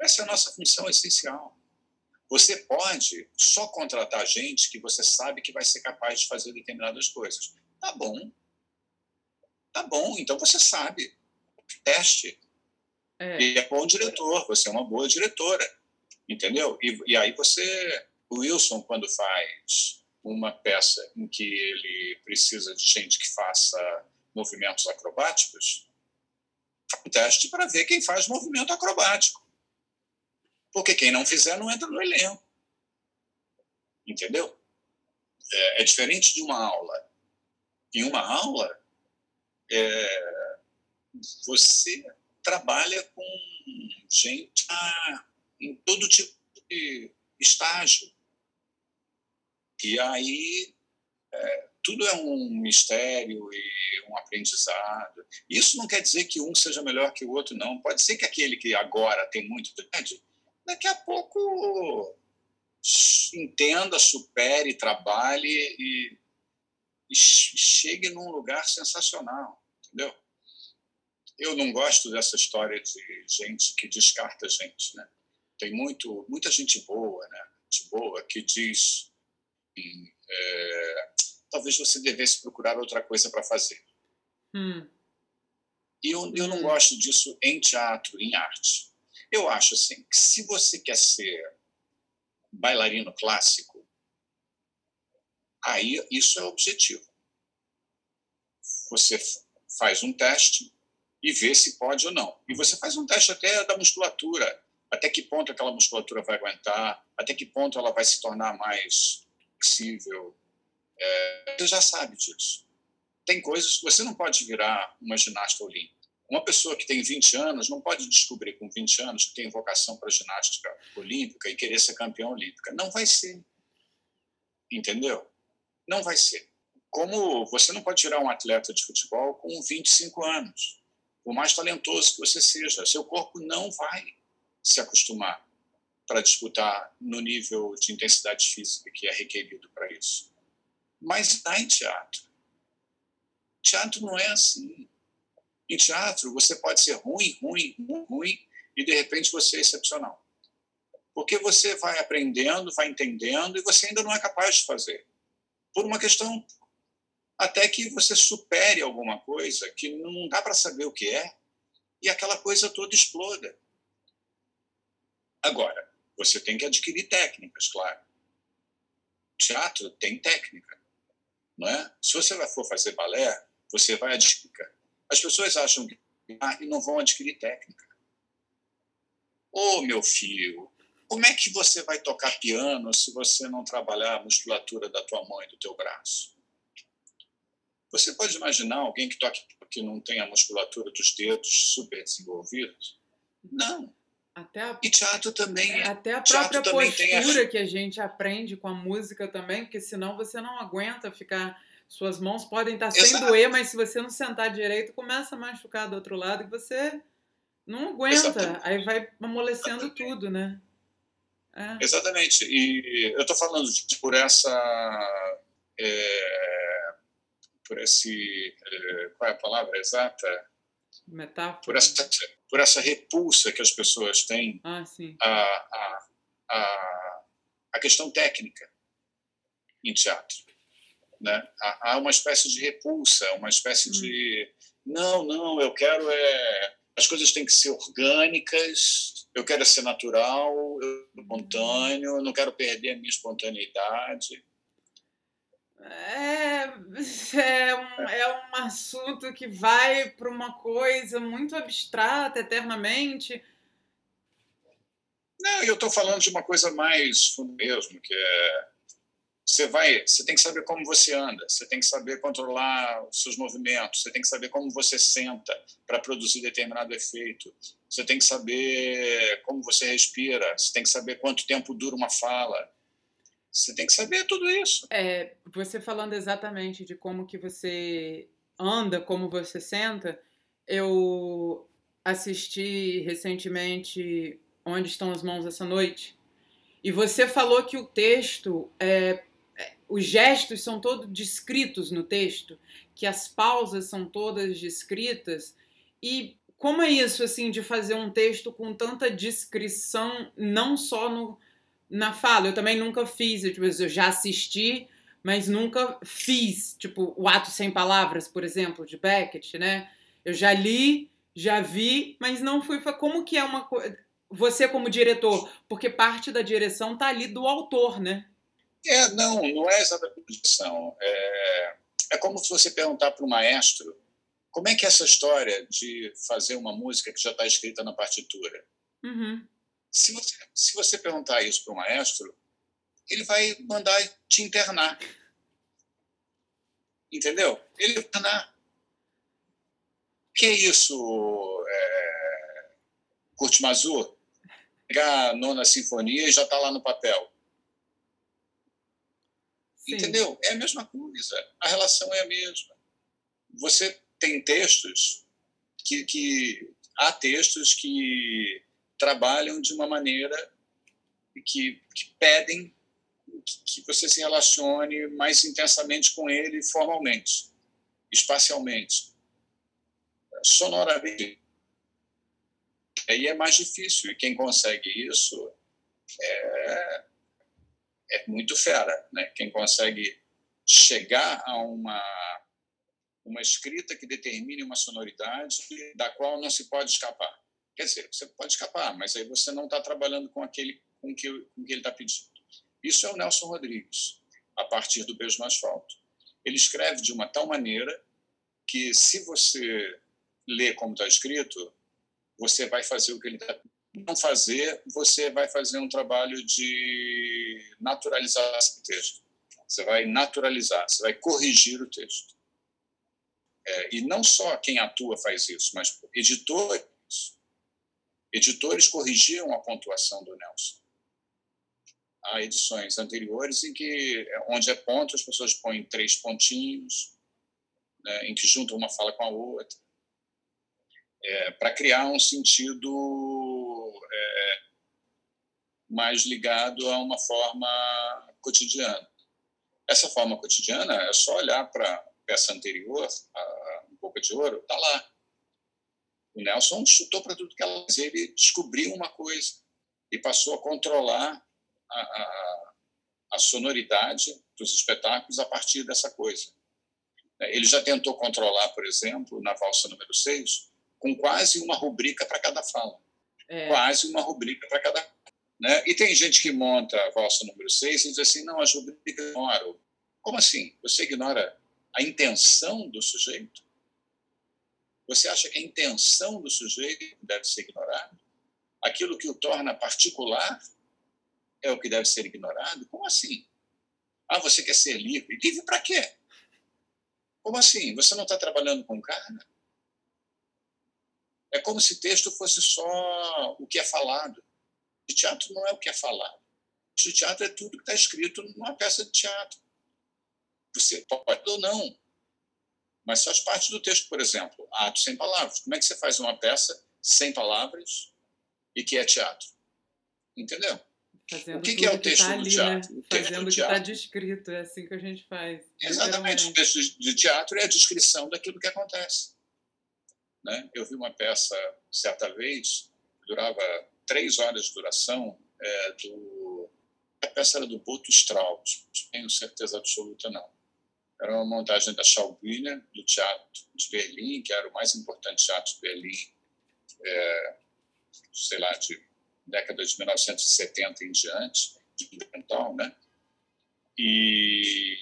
Essa é a nossa função essencial. Você pode só contratar gente que você sabe que vai ser capaz de fazer determinadas coisas. Tá bom. Tá bom, então você sabe. Teste. É. E é bom diretor, você é uma boa diretora. Entendeu? E, e aí você. O Wilson, quando faz uma peça em que ele precisa de gente que faça movimentos acrobáticos, um teste para ver quem faz movimento acrobático. Porque quem não fizer não entra no elenco. Entendeu? É, é diferente de uma aula. Em uma aula, é, você trabalha com gente ah, em todo tipo de estágio. E aí é, tudo é um mistério e um aprendizado. Isso não quer dizer que um seja melhor que o outro, não. Pode ser que aquele que agora tem muito idade daqui a pouco entenda, supere, trabalhe e, e chegue num lugar sensacional, entendeu? Eu não gosto dessa história de gente que descarta gente, né? Tem muito, muita gente boa, né? Gente boa que diz é, talvez você devesse procurar outra coisa para fazer. Hum. E eu, eu não hum. gosto disso em teatro, em arte. Eu acho assim que se você quer ser bailarino clássico, Aí isso é o objetivo. Você faz um teste e vê se pode ou não. E você faz um teste até da musculatura, até que ponto aquela musculatura vai aguentar, até que ponto ela vai se tornar mais flexível. É, você já sabe disso. Tem coisas que você não pode virar uma ginasta olímpica. Uma pessoa que tem 20 anos não pode descobrir com 20 anos que tem vocação para ginástica olímpica e querer ser campeão olímpica. Não vai ser. Entendeu? Não vai ser. Como você não pode tirar um atleta de futebol com 25 anos, por mais talentoso que você seja, seu corpo não vai se acostumar para disputar no nível de intensidade física que é requerido para isso. Mas dá em teatro. Teatro não é assim. Em teatro, você pode ser ruim, ruim, ruim, e de repente você é excepcional. Porque você vai aprendendo, vai entendendo, e você ainda não é capaz de fazer. Por uma questão até que você supere alguma coisa que não dá para saber o que é, e aquela coisa toda exploda. Agora, você tem que adquirir técnicas, claro. Teatro tem técnica, não é? Se você for fazer balé, você vai adquirir as pessoas acham que ah, e não vão adquirir técnica. Ô, oh, meu filho, como é que você vai tocar piano se você não trabalhar a musculatura da tua mão e do teu braço? Você pode imaginar alguém que toque que não tem a musculatura dos dedos super desenvolvidos? Não. Até a, e teatro também. Até a própria postura a... que a gente aprende com a música também, porque senão você não aguenta ficar suas mãos podem estar sem Exato. doer, mas se você não sentar direito, começa a machucar do outro lado e você não aguenta. Exatamente. Aí vai amolecendo Exatamente. tudo, né? É. Exatamente. E eu estou falando de, por essa. É, por esse. É, qual é a palavra exata? Metáfora. Por essa, por essa repulsa que as pessoas têm ah, a, a, a, a questão técnica em teatro. Né? Há uma espécie de repulsa, uma espécie hum. de não, não, eu quero é as coisas têm que ser orgânicas, eu quero ser natural, espontâneo, eu não quero perder a minha espontaneidade. É, é, um, é um assunto que vai para uma coisa muito abstrata eternamente. Não, eu estou falando de uma coisa mais mesmo, que é você vai, você tem que saber como você anda, você tem que saber controlar os seus movimentos, você tem que saber como você senta para produzir determinado efeito, você tem que saber como você respira, você tem que saber quanto tempo dura uma fala, você tem que saber tudo isso. É, você falando exatamente de como que você anda, como você senta, eu assisti recentemente Onde Estão as Mãos Essa Noite, e você falou que o texto é, os gestos são todos descritos no texto, que as pausas são todas descritas. E como é isso, assim, de fazer um texto com tanta descrição, não só no, na fala? Eu também nunca fiz, eu, tipo, eu já assisti, mas nunca fiz, tipo, o Ato Sem Palavras, por exemplo, de Beckett, né? Eu já li, já vi, mas não fui. Como que é uma coisa. Você, como diretor, porque parte da direção tá ali do autor, né? É, não, não é exatamente direção. É, é como se você perguntar para o maestro como é que é essa história de fazer uma música que já está escrita na partitura. Uhum. Se, você, se você perguntar isso para o maestro, ele vai mandar te internar. Entendeu? Ele vai internar. Que é isso, é, Kurt Mazur? Pegar a nona sinfonia e já está lá no papel. Sim. Entendeu? É a mesma coisa. A relação é a mesma. Você tem textos que, que há textos que trabalham de uma maneira que, que pedem que você se relacione mais intensamente com ele formalmente, espacialmente, sonoramente. Aí é mais difícil, e quem consegue isso é, é muito fera, né? Quem consegue chegar a uma uma escrita que determine uma sonoridade da qual não se pode escapar. Quer dizer, você pode escapar, mas aí você não está trabalhando com aquele com que, com que ele está pedindo. Isso é o Nelson Rodrigues. a partir do beijo no asfalto. Ele escreve de uma tal maneira que, se você lê como está escrito, você vai fazer o que ele está não fazer, você vai fazer um trabalho de naturalizar esse texto. Você vai naturalizar, você vai corrigir o texto. É, e não só quem atua faz isso, mas editores. Editores corrigiam a pontuação do Nelson. Há edições anteriores em que, onde é ponto, as pessoas põem três pontinhos, né, em que juntam uma fala com a outra, é, para criar um sentido é, mais ligado a uma forma cotidiana. Essa forma cotidiana é só olhar para a peça anterior, a Boca de Ouro, está lá. O Nelson chutou para tudo que ela fazia, ele descobriu uma coisa e passou a controlar a, a, a sonoridade dos espetáculos a partir dessa coisa. Ele já tentou controlar, por exemplo, na valsa número 6, com quase uma rubrica para cada fala. É. Quase uma rubrica para cada. Né? E tem gente que monta a valsa número 6 e diz assim: não, as rubricas ignoram. Como assim? Você ignora a intenção do sujeito? Você acha que a intenção do sujeito deve ser ignorada? Aquilo que o torna particular é o que deve ser ignorado? Como assim? Ah, você quer ser livre? Livre para quê? Como assim? Você não está trabalhando com carne? É como se texto fosse só o que é falado. O teatro não é o que é falado. O teatro é tudo que está escrito numa peça de teatro. Você pode ou não, mas faz parte do texto, por exemplo, ato sem palavras. Como é que você faz uma peça sem palavras e que é teatro? Entendeu? Fazendo o que, que é o texto tá ali, do teatro? Né? Fazendo o que está descrito, é assim que a gente faz. Exatamente. O texto de teatro é a descrição daquilo que acontece. Né? Eu vi uma peça, certa vez, durava três horas de duração, é, do... a peça era do Boto Strauss, tenho certeza absoluta não. Era uma montagem da Schaubühne, do Teatro de Berlim, que era o mais importante teatro de Berlim, é, sei lá, de década de 1970 em diante, de ambiental, né? E,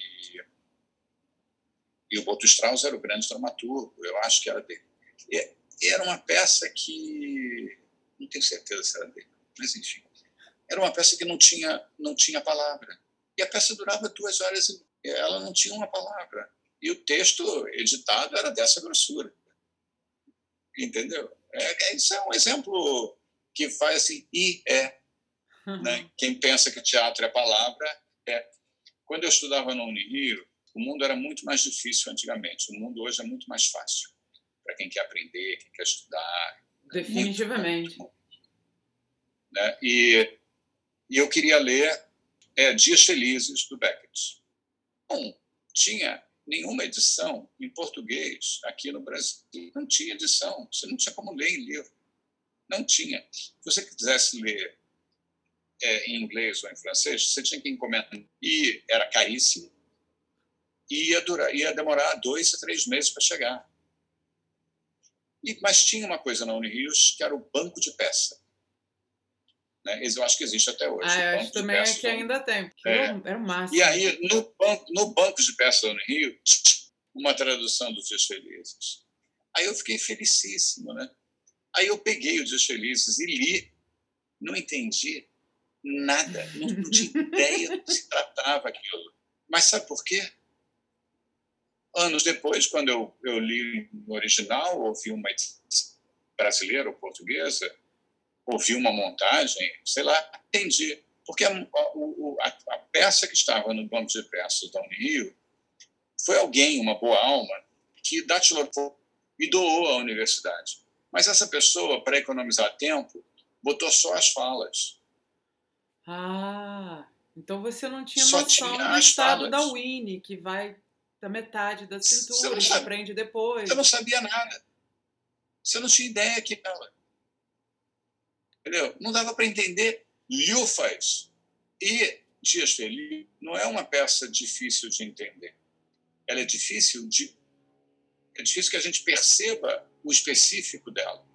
e o Boto Strauss era o grande dramaturgo, eu acho que era dele. E, era uma peça que, não tenho certeza se era dele, mas enfim, era uma peça que não tinha, não tinha palavra. E a peça durava duas horas e ela não tinha uma palavra. E o texto editado era dessa grossura. Entendeu? É, isso é um exemplo que faz assim, e é. Uhum. Né? Quem pensa que teatro é palavra, é. Quando eu estudava no Unirio, o mundo era muito mais difícil antigamente. O mundo hoje é muito mais fácil para quem quer aprender, quem quer estudar. Definitivamente. Muito, muito, né? E, e eu queria ler é, Dias Felizes, do Beckett. Não tinha nenhuma edição em português aqui no Brasil. Não tinha edição. Você não tinha como ler em livro. Não tinha. Se você quisesse ler é, em inglês ou em francês, você tinha que encomendar. E era caríssimo. E ia, durar, ia demorar dois a três meses para chegar. E, mas tinha uma coisa na Unirios que era o banco de peça. Né? Eu acho que existe até hoje. Ah, eu acho também é que ainda tem. É. Era o máximo. E aí, no banco, no banco de peça da Unirio, uma tradução dos Dias Felizes. Aí eu fiquei felicíssimo, né? Aí eu peguei os Dias Felizes e li. Não entendi nada, não tinha ideia do que se tratava aquilo. Mas sabe por quê? Anos depois, quando eu, eu li no original, ouvi uma brasileira ou portuguesa, ouvi uma montagem, sei lá, entendi. Porque a, a, a peça que estava no banco de peças da Unirio foi alguém, uma boa alma, que datilografou e doou à universidade. Mas essa pessoa, para economizar tempo, botou só as falas. Ah, então você não tinha só noção tinha do estado falas. da Winnie, que vai da metade da cintura e aprende depois. Você não sabia nada. Você não tinha ideia que ela. Entendeu? Não dava para entender lufas. E Dias Feliz não é uma peça difícil de entender. Ela é difícil de. É difícil que a gente perceba o específico dela.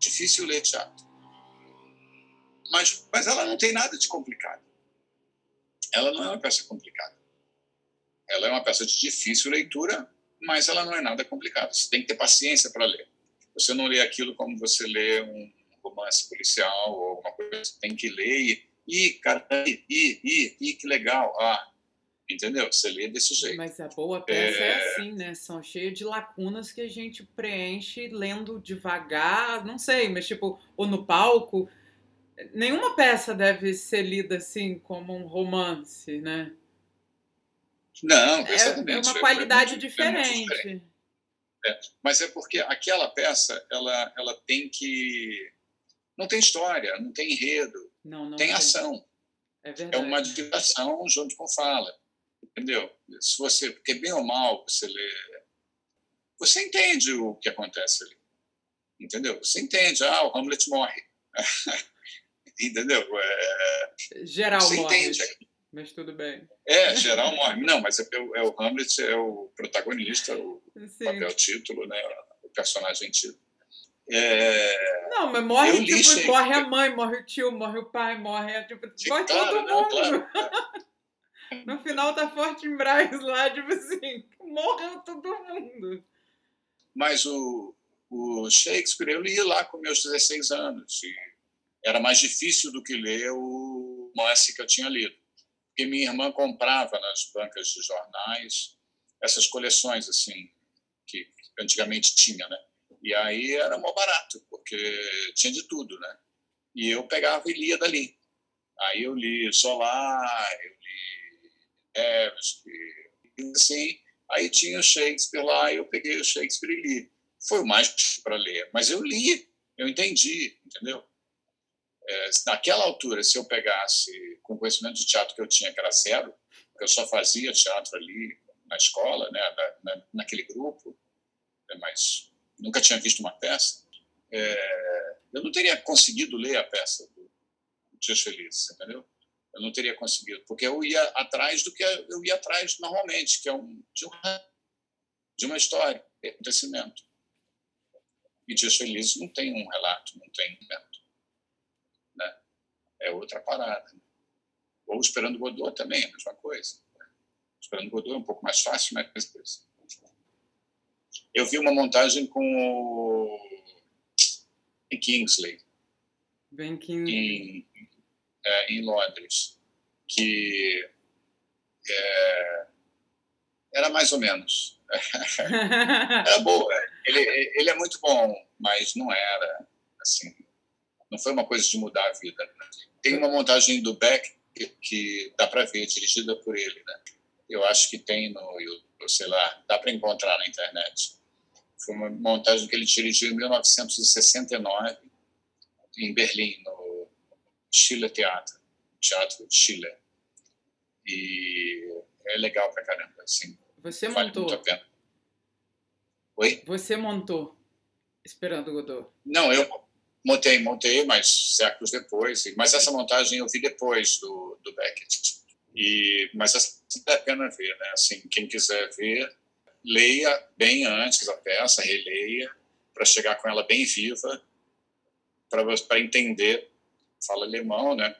Difícil ler teatro. Mas, mas ela não tem nada de complicado. Ela não é uma peça complicada. Ela é uma peça de difícil leitura, mas ela não é nada complicada. Você tem que ter paciência para ler. Você não lê aquilo como você lê um romance policial ou alguma coisa. Você tem que ler e, e cara, e, e, e, que legal. Ah, entendeu? Você lê desse jeito. Mas a boa peça é... é assim, né? São cheias de lacunas que a gente preenche lendo devagar, não sei, mas tipo, ou no palco. Nenhuma peça deve ser lida assim como um romance, né? Não, é, é uma qualidade é muito, diferente. É diferente. É, mas é porque aquela peça, ela, ela tem que. Não tem história, não tem enredo, não, não tem, tem, ação. É, verdade. é uma divulgação junto com fala. Entendeu? Se você, porque bem ou mal você lê, você entende o que acontece ali. Entendeu? Você entende, ah, o Hamlet morre. entendeu? É, Geral você morre. Entende mas tudo bem. É, geral morre. Não, mas é, é, o Hamlet é o protagonista, o Sim. papel título, né? O personagem título. É... Não, mas morre, tipo, morre a mãe, morre o tio, morre o pai, morre, tipo, morre todo mundo. Não, claro, no final tá forte em Braz lá, tipo assim, morreu todo mundo. Mas o, o Shakespeare eu li lá com meus 16 anos. Era mais difícil do que ler o romance que eu tinha lido porque minha irmã comprava nas bancas de jornais essas coleções assim que antigamente tinha, né? E aí era mó barato, porque tinha de tudo, né? E eu pegava e lia dali. Aí eu li Solar, eu li Nevsky, assim. Aí tinha o Shakespeare lá, eu peguei o Shakespeare e li. Foi o mais para ler, mas eu li, eu entendi, entendeu? É, naquela altura, se eu pegasse com o conhecimento de teatro que eu tinha, que era zero, porque eu só fazia teatro ali na escola, né, na, na, naquele grupo, né, mas nunca tinha visto uma peça, é, eu não teria conseguido ler a peça do Dias Felizes, entendeu? Eu não teria conseguido, porque eu ia atrás do que eu ia atrás normalmente, que é um, de, um, de uma história, de acontecimento. E Dias Felizes não tem um relato, não tem um é outra parada. Ou Esperando Godot também, a mesma coisa. Esperando Godot é um pouco mais fácil, mas eu vi uma montagem com o Kingsley. Ben Kingsley. Em, é, em Londres. Que é, era mais ou menos. era boa. Ele, ele é muito bom, mas não era assim. Não foi uma coisa de mudar a vida. Né? Tem uma montagem do Beck que dá para ver, dirigida por ele, né? Eu acho que tem no YouTube, sei lá, dá para encontrar na internet. Foi uma montagem que ele dirigiu em 1969 em Berlim, no Chile Teatro, Teatro de Chile. E é legal pra caramba, assim. Você vale montou? Muito a pena. Oi? Você montou Esperando Godot? Não, eu Montei, montei, mas séculos depois. Mas essa montagem eu vi depois do, do Beckett. E, mas essa vale a pena ver, né? Assim, quem quiser ver, leia bem antes a peça, releia, para chegar com ela bem viva, para entender, fala alemão, né?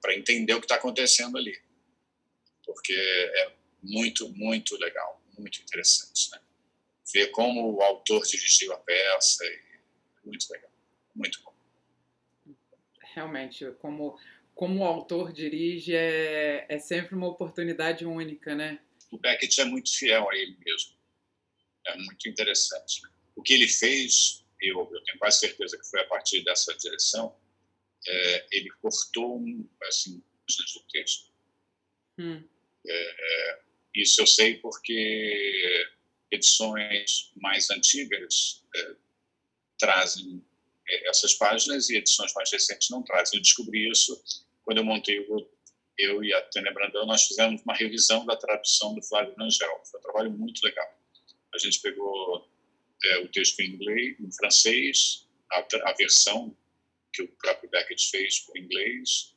Para entender o que está acontecendo ali. Porque é muito, muito legal, muito interessante, né? Ver como o autor dirigiu a peça, é muito legal muito bom. Realmente, como, como o autor dirige, é, é sempre uma oportunidade única, né? O Beckett é muito fiel a ele mesmo. É muito interessante. O que ele fez, eu, eu tenho quase certeza que foi a partir dessa direção, é, ele cortou um, assim, do texto. Hum. É, isso eu sei porque edições mais antigas é, trazem essas páginas e edições mais recentes não trazem. Eu descobri isso quando eu montei o eu e a Tânia Brandão, nós fizemos uma revisão da tradução do Flávio Rangel. Foi um trabalho muito legal. A gente pegou é, o texto em inglês, em francês, a, a, versão que o próprio Beckett fez por inglês,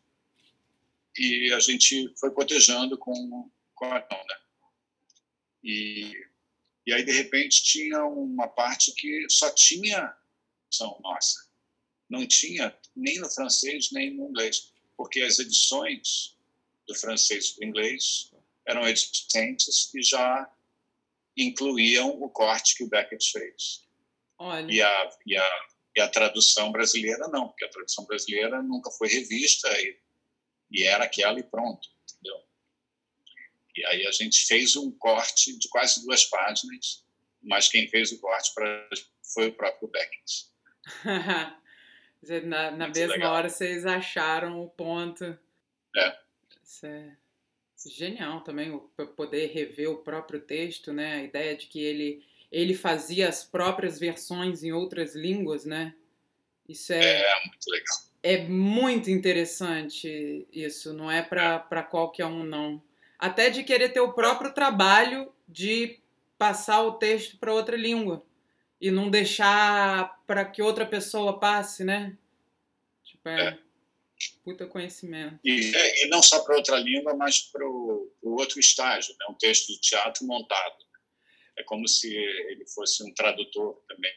e a gente foi cotejando com, com a né? E, e aí, de repente, tinha uma parte que só tinha são nossa. Não tinha nem no francês nem no inglês, porque as edições do francês para o inglês eram existentes e já incluíam o corte que o Beckett fez. Olha. E a, e a, e a tradução brasileira não, porque a tradução brasileira nunca foi revista e, e era aquela e pronto, entendeu? E aí a gente fez um corte de quase duas páginas, mas quem fez o corte pra, foi o próprio Beckett. na, na mesma legal. hora vocês acharam o ponto. É. Isso é genial também, o poder rever o próprio texto, né? A ideia de que ele, ele fazia as próprias versões em outras línguas, né? Isso é, é muito legal. É muito interessante isso, não é para qualquer um, não. Até de querer ter o próprio trabalho de passar o texto para outra língua e não deixar para que outra pessoa passe, né? Tipo, é, é. puta conhecimento. E, é, e não só para outra língua, mas para o outro estágio, né? um texto de teatro montado. É como se ele fosse um tradutor também,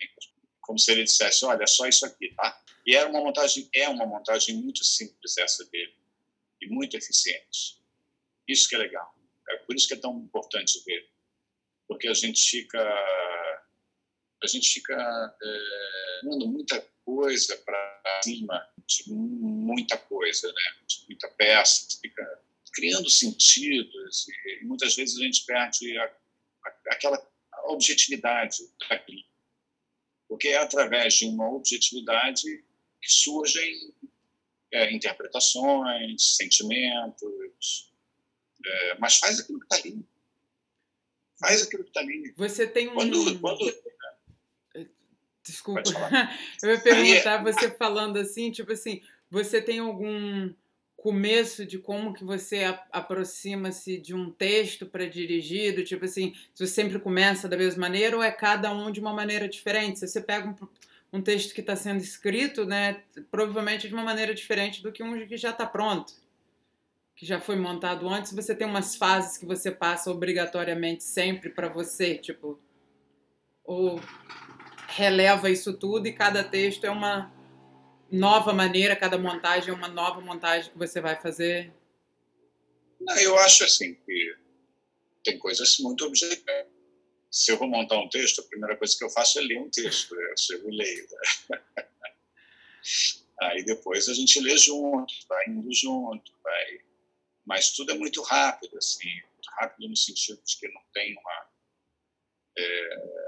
como se ele dissesse, olha, é só isso aqui, tá? E era uma montagem, é uma montagem muito simples essa dele e muito eficiente. Isso que é legal. É por isso que é tão importante ver, porque a gente fica a gente fica é, muita coisa para cima de muita coisa, né? De muita peça, fica criando sentidos e, muitas vezes a gente perde a, a, aquela objetividade daquilo. Porque é através de uma objetividade que surgem é, interpretações, sentimentos, é, mas faz aquilo que está ali. Faz aquilo que está ali. Você tem um. Quando, quando, Desculpa. Eu ia perguntar, você falando assim, tipo assim, você tem algum começo de como que você aproxima-se de um texto para dirigido, tipo assim, você sempre começa da mesma maneira ou é cada um de uma maneira diferente? Se você pega um, um texto que está sendo escrito, né, provavelmente de uma maneira diferente do que um que já está pronto, que já foi montado antes, você tem umas fases que você passa obrigatoriamente sempre para você, tipo, ou releva isso tudo e cada texto é uma nova maneira, cada montagem é uma nova montagem que você vai fazer? Não, eu acho assim que tem coisas muito objetivas. Se eu vou montar um texto, a primeira coisa que eu faço é ler um texto. Né? Eu chego e leio. Né? Aí depois a gente lê junto, vai indo junto, vai. Mas tudo é muito rápido, assim, rápido no sentido de que não tem uma é,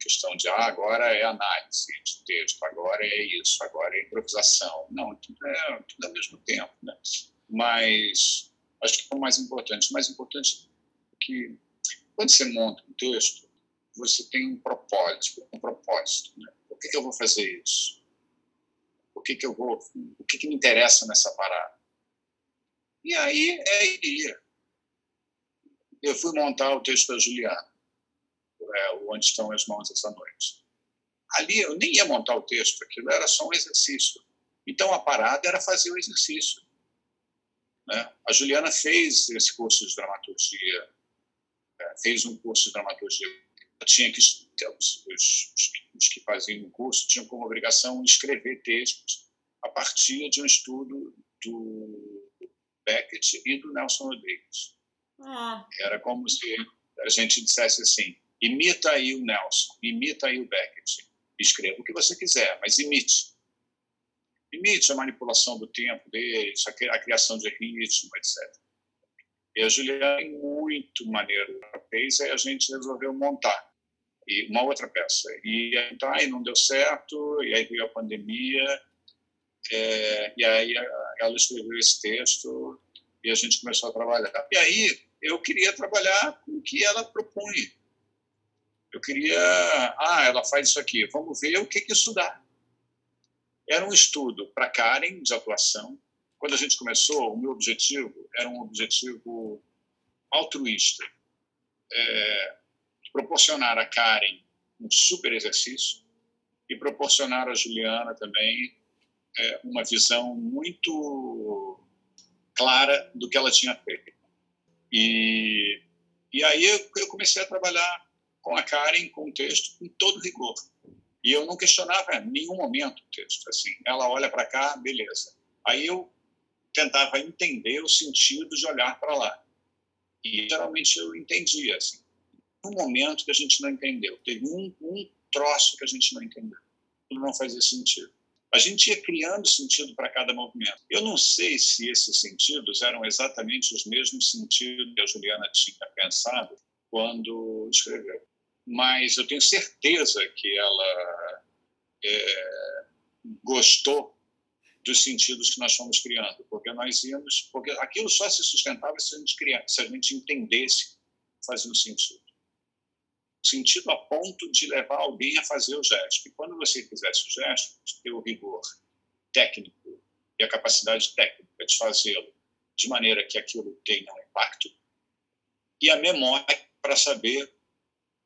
questão de ah, agora é análise de texto, agora é isso, agora é improvisação. Não, tudo é tudo ao mesmo tempo. Né? Mas acho que o mais importante. O mais importante é que quando você monta um texto, você tem um propósito. Um propósito né? Por que, que eu vou fazer isso? O que, que eu vou. O que, que me interessa nessa parada? E aí é ir. Eu fui montar o texto da Juliana é, Onde Estão as Mãos essa noite. Ali eu nem ia montar o texto, aquilo era só um exercício. Então a parada era fazer o exercício. Né? A Juliana fez esse curso de dramaturgia, é, fez um curso de dramaturgia. Tinha que os, os, os que faziam o curso tinham como obrigação escrever textos a partir de um estudo do Beckett e do Nelson Rodrigues. Ah. Era como se a gente dissesse assim: Imita aí o Nelson, imita aí o Beckett. Escreva o que você quiser, mas imite. Imite a manipulação do tempo deles, a criação de ritmo, etc. E a Juliana, muito maneiro, fez, aí a gente resolveu montar e uma outra peça. E aí não deu certo, e aí veio a pandemia, é, e aí ela escreveu esse texto e a gente começou a trabalhar. E aí eu queria trabalhar com o que ela propunha. Eu queria, ah, ela faz isso aqui, vamos ver o que, que isso dá. Era um estudo para Karen de atuação. Quando a gente começou, o meu objetivo era um objetivo altruísta, é, proporcionar a Karen um super exercício e proporcionar a Juliana também é, uma visão muito clara do que ela tinha feito. E, e aí eu, eu comecei a trabalhar com a Karen, com o texto, com todo rigor. E eu não questionava em nenhum momento o texto. Assim, ela olha para cá, beleza. Aí eu tentava entender o sentido de olhar para lá. E geralmente eu entendia, assim. Um momento que a gente não entendeu, teve um, um troço que a gente não entendeu. Tudo não fazia sentido. A gente ia criando sentido para cada movimento. Eu não sei se esses sentidos eram exatamente os mesmos sentidos que a Juliana tinha pensado quando escreveu, mas eu tenho certeza que ela é, gostou dos sentidos que nós fomos criando, porque nós íamos, porque aquilo só se sustentava se a gente criasse, se a gente entendesse fazendo sentido. Sentido a ponto de levar alguém a fazer o gesto. E quando você fizesse o gesto, ter o rigor técnico e a capacidade técnica de fazê-lo de maneira que aquilo tenha um impacto, e a memória para saber,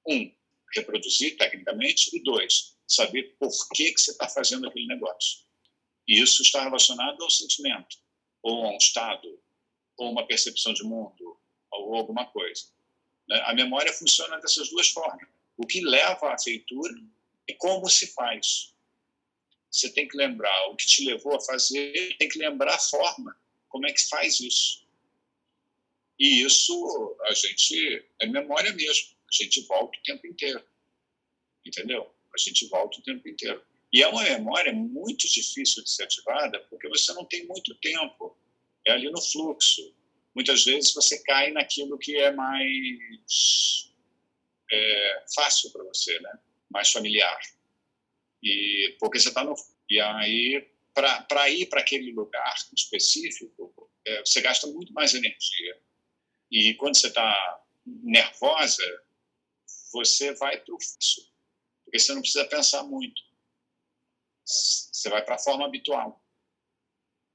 um, reproduzir tecnicamente, e dois, saber por que, que você está fazendo aquele negócio. E isso está relacionado ao sentimento, ou a um estado, ou uma percepção de mundo, ou alguma coisa. Né? A memória funciona dessas duas formas. O que leva à feitura e como se faz. Você tem que lembrar o que te levou a fazer, tem que lembrar a forma, como é que faz isso. E isso a gente é memória mesmo. A gente volta o tempo inteiro. Entendeu? A gente volta o tempo inteiro. E é uma memória muito difícil de ser ativada porque você não tem muito tempo. É ali no fluxo. Muitas vezes você cai naquilo que é mais é, fácil para você, né? mais familiar. E porque você está no. E aí, para ir para aquele lugar específico, é, você gasta muito mais energia. E quando você está nervosa, você vai para o fluxo, porque você não precisa pensar muito. Você vai para a forma habitual.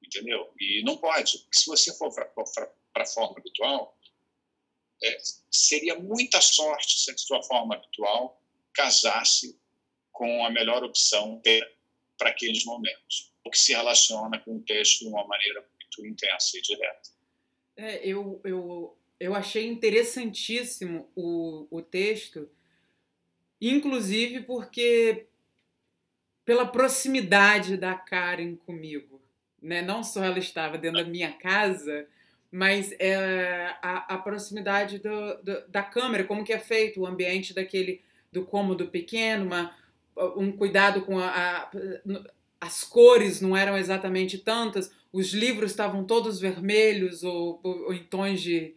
Entendeu? E não pode, porque se você for para a forma habitual, é, seria muita sorte se a sua forma habitual casasse com a melhor opção para aqueles momentos, o que se relaciona com o texto de uma maneira muito intensa e direta. É, eu, eu eu achei interessantíssimo o, o texto, inclusive porque pela proximidade da Karen comigo. Né? Não só ela estava dentro da minha casa, mas é, a, a proximidade do, do, da câmera, como que é feito o ambiente daquele do cômodo pequeno, uma, um cuidado com a, a, as cores não eram exatamente tantas, os livros estavam todos vermelhos ou, ou, ou em tons de,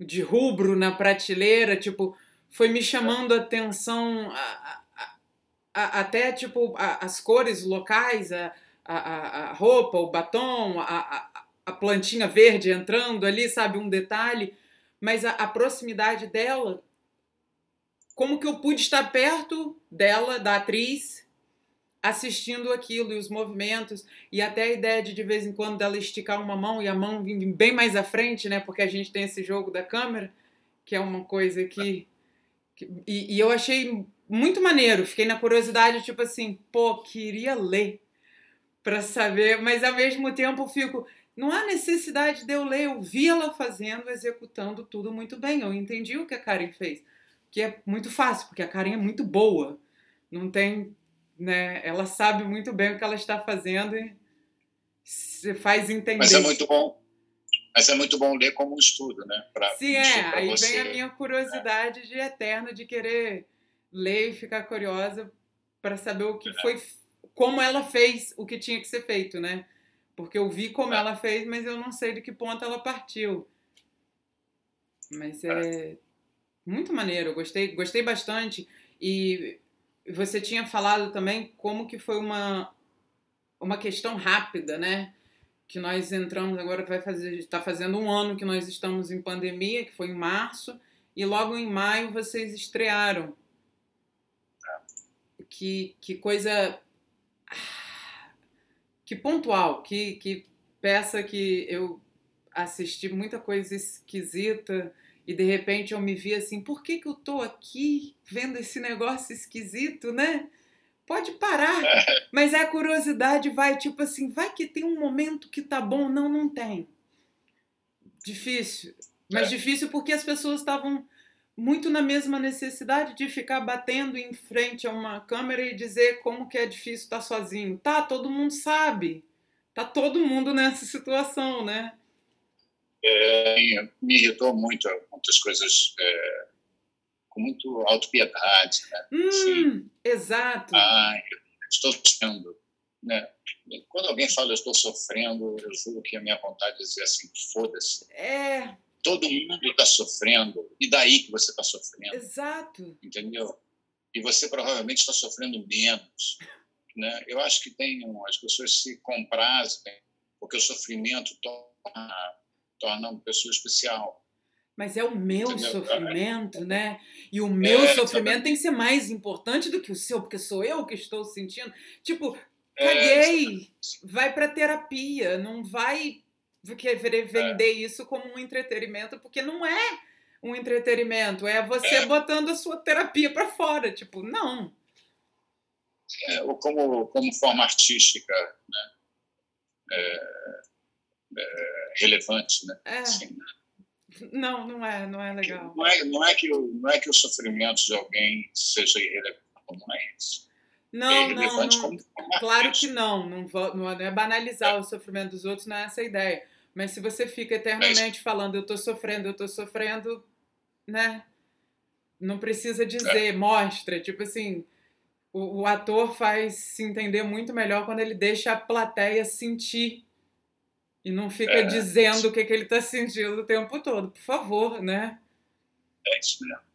de rubro na prateleira, tipo, foi me chamando a atenção a, a, a, até tipo as cores locais, a, roupa, o batom, a, a, plantinha verde entrando ali, sabe, um detalhe, mas a, proximidade dela, como que eu pude estar perto dela, da atriz, assistindo aquilo e os movimentos e até a ideia de de vez em quando dela esticar uma mão e a mão vir bem mais à frente, né? Porque a gente tem esse jogo da câmera, que é uma coisa que, que e, e, eu achei muito maneiro. Fiquei na curiosidade, tipo assim, pô, queria ler para saber, mas ao mesmo tempo fico não há necessidade de eu ler, eu vi ela fazendo, executando tudo muito bem. Eu entendi o que a Karen fez, que é muito fácil, porque a Karen é muito boa. Não tem né? Ela sabe muito bem o que ela está fazendo e se faz entender. Mas é muito bom. Mas é muito bom ler como um estudo, né? Pra, Sim, é. Aí você, vem a minha curiosidade é. de eterna de querer ler e ficar curiosa para saber o que é. foi, como ela fez o que tinha que ser feito, né? Porque eu vi como é. ela fez, mas eu não sei de que ponto ela partiu. Mas é, é. muito maneiro, gostei, gostei bastante. E você tinha falado também como que foi uma, uma questão rápida, né? Que nós entramos agora vai fazer está fazendo um ano que nós estamos em pandemia, que foi em março, e logo em maio vocês estrearam. Que, que coisa que pontual, que, que peça que eu assisti muita coisa esquisita e de repente eu me vi assim, por que, que eu tô aqui vendo esse negócio esquisito, né? Pode parar. Mas a curiosidade vai, tipo assim, vai que tem um momento que tá bom. Não, não tem. Difícil. Mas é. difícil porque as pessoas estavam muito na mesma necessidade de ficar batendo em frente a uma câmera e dizer como que é difícil estar tá sozinho. Tá, todo mundo sabe. Tá todo mundo nessa situação, né? É, me irritou muito muitas coisas é, com muito autopiedade. Né? Hum, assim, exato. Ah, estou sofrendo. Né? Quando alguém fala eu estou sofrendo, eu juro que a minha vontade é dizer assim, foda-se. É. Todo mundo está sofrendo. E daí que você está sofrendo? Exato. Entendeu? E você provavelmente está sofrendo menos. Né? Eu acho que tem as pessoas se comprazem porque o sofrimento torna, torna uma pessoa especial. Mas é o meu Entendeu? sofrimento, né? E o meu é, sofrimento tem que ser mais importante do que o seu, porque sou eu que estou sentindo. Tipo, é, caguei, é, vai para terapia, não vai querer vender é. isso como um entretenimento, porque não é um entretenimento, é você é. botando a sua terapia para fora, tipo, não. É, como, como forma artística, né? Relevante, né? Assim, né? Não, não é, não é legal. Não é, não é, que, o, não é que o sofrimento de alguém seja irrelevante, não é isso. Não, é não, não. Como claro que não. Não, vou, não é banalizar é. o sofrimento dos outros, não é essa a ideia. Mas se você fica eternamente é falando, eu estou sofrendo, eu estou sofrendo, né? Não precisa dizer, é. mostra. Tipo assim, o, o ator faz se entender muito melhor quando ele deixa a plateia sentir e não fica é. dizendo o que, que ele está sentindo o tempo todo, por favor, né? É isso mesmo.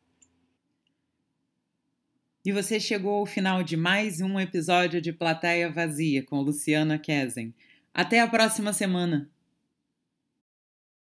E você chegou ao final de mais um episódio de Plateia Vazia com Luciana Kesen. Até a próxima semana!